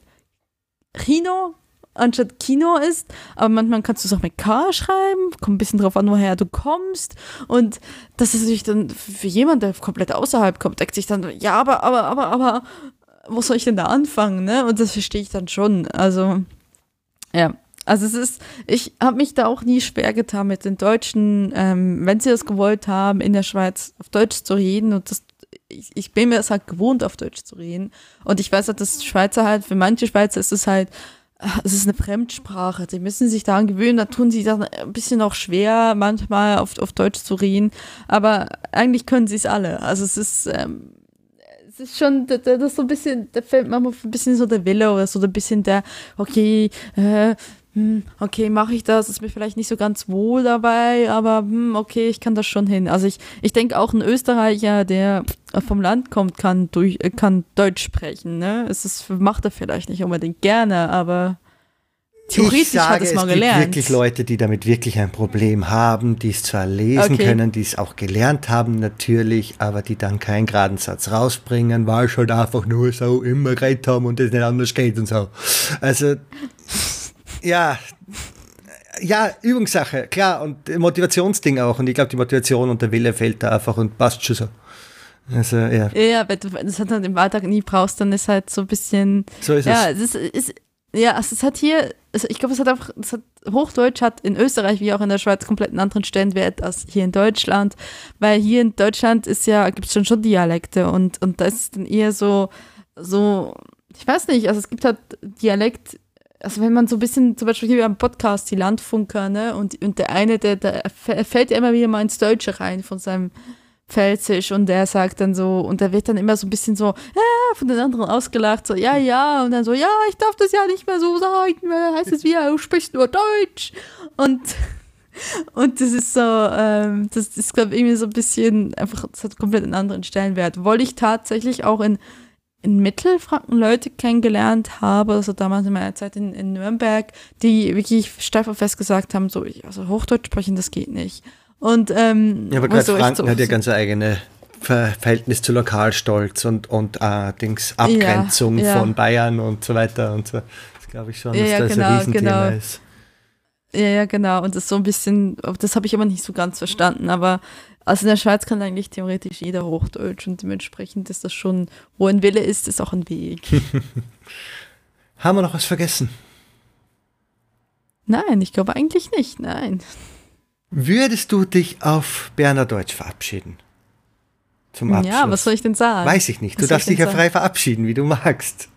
Kino anstatt Kino ist. Aber manchmal kannst du es auch mit K schreiben. Kommt ein bisschen drauf an, woher du kommst. Und das ist natürlich dann für jemanden, der komplett außerhalb kommt, denkt sich dann, ja, aber, aber, aber, aber, wo soll ich denn da anfangen, ne? Und das verstehe ich dann schon. Also, ja. Also es ist, ich habe mich da auch nie schwer getan mit den Deutschen, ähm, wenn sie das gewollt haben, in der Schweiz auf Deutsch zu reden und das ich, ich, bin mir es halt gewohnt, auf Deutsch zu reden. Und ich weiß halt, dass Schweizer halt, für manche Schweizer ist es halt [LAUGHS] es ist eine Fremdsprache. Die müssen sich daran gewöhnen. Da tun sie dann ein bisschen auch schwer, manchmal auf, auf Deutsch zu reden. Aber eigentlich können sie es alle. Also es ist, ähm, es ist schon, das ist so ein bisschen, da fällt manchmal ein bisschen so der Wille oder so ein bisschen der, okay, äh, hm, okay, mache ich das, ist mir vielleicht nicht so ganz wohl dabei, aber hm, okay, ich kann das schon hin. Also ich, ich denke auch ein Österreicher, der vom Land kommt, kann, durch, kann Deutsch sprechen. Ne? Es ist, macht er vielleicht nicht unbedingt gerne, aber theoretisch sage, hat es mal gelernt. Es gibt wirklich Leute, die damit wirklich ein Problem haben, die es zwar lesen okay. können, die es auch gelernt haben natürlich, aber die dann keinen geraden Satz rausbringen, weil sie halt einfach nur so immer geredet haben und es nicht anders geht und so. Also ja, ja, Übungssache, klar, und Motivationsding auch. Und ich glaube, die Motivation und der Wille fällt da einfach und passt schon so. Also, ja. Ja, wenn du das halt im Alltag nie brauchst, dann ist halt so ein bisschen. So ist ja, es. es ist, ja, also es hat hier, also ich glaube, es hat einfach, es hat Hochdeutsch hat in Österreich wie auch in der Schweiz komplett einen anderen Stellenwert als hier in Deutschland, weil hier in Deutschland ist ja, gibt es schon schon Dialekte und, und das ist dann eher so, so, ich weiß nicht, also es gibt halt Dialekt, also wenn man so ein bisschen, zum Beispiel hier am Podcast, die Landfunker, ne, und, und der eine, der, der fällt immer wieder mal ins Deutsche rein von seinem Pfälzisch und der sagt dann so, und der wird dann immer so ein bisschen so, ja, von den anderen ausgelacht, so, ja, ja, und dann so, ja, ich darf das ja nicht mehr so sagen, heißt es wie, du sprichst nur Deutsch. Und, [LAUGHS] und das ist so, ähm, das ist, glaube ich, irgendwie so ein bisschen, einfach, das hat komplett einen anderen Stellenwert. Weil ich tatsächlich auch in, in Mittelfranken Leute kennengelernt habe, also damals in meiner Zeit in, in Nürnberg, die wirklich steif auf fest gesagt haben, so, also Hochdeutsch sprechen, das geht nicht. Und, ähm, ja, aber gerade Franken so, hat ja ganz eigene Verhältnis zu Lokalstolz und, und äh, Dings, Abgrenzung ja, ja. von Bayern und so weiter und so. Das glaube ich schon, dass ja, das genau, ein Riesenthema genau. ist. Ja, ja, genau. Und das so ein bisschen, das habe ich aber nicht so ganz verstanden. Aber also in der Schweiz kann eigentlich theoretisch jeder Hochdeutsch und dementsprechend ist das schon, wo ein Wille ist, ist auch ein Weg. [LAUGHS] Haben wir noch was vergessen? Nein, ich glaube eigentlich nicht, nein. Würdest du dich auf Berner Deutsch verabschieden? Zum Abschluss. Ja, was soll ich denn sagen? Weiß ich nicht. Du was darfst dich ja frei verabschieden, wie du magst.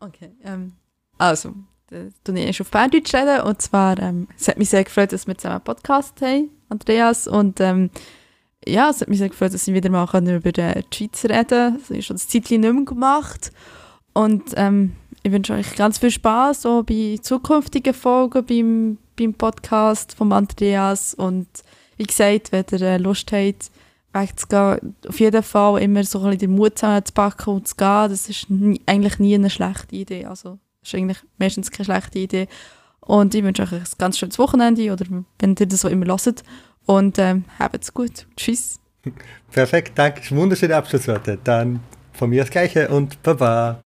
Okay, ähm, also, du ich auf Berndeutsch reden und zwar, ähm, es hat mich sehr gefreut, dass wir zusammen Podcast haben, Andreas, und ähm, ja, es hat mich sehr gefreut, dass ich wieder mal über die Schweiz reden Das ich schon ein Zeitchen nicht mehr gemacht und ähm, ich wünsche euch ganz viel Spaß so bei zukünftigen Folgen beim beim Podcast von Andreas. Und wie gesagt, wenn ihr äh, Lust habt, wegzugehen, auf jeden Fall immer so ein bisschen den Mut zusammenzupacken und zu gehen. Das ist nie, eigentlich nie eine schlechte Idee. Also, das ist eigentlich meistens keine schlechte Idee. Und ich wünsche euch ein ganz schönes Wochenende oder wenn ihr das so immer lasst. Und ähm, habt es gut. Tschüss. [LAUGHS] Perfekt, danke. Wunderschöne Abschlussworte. Dann von mir das Gleiche und Baba.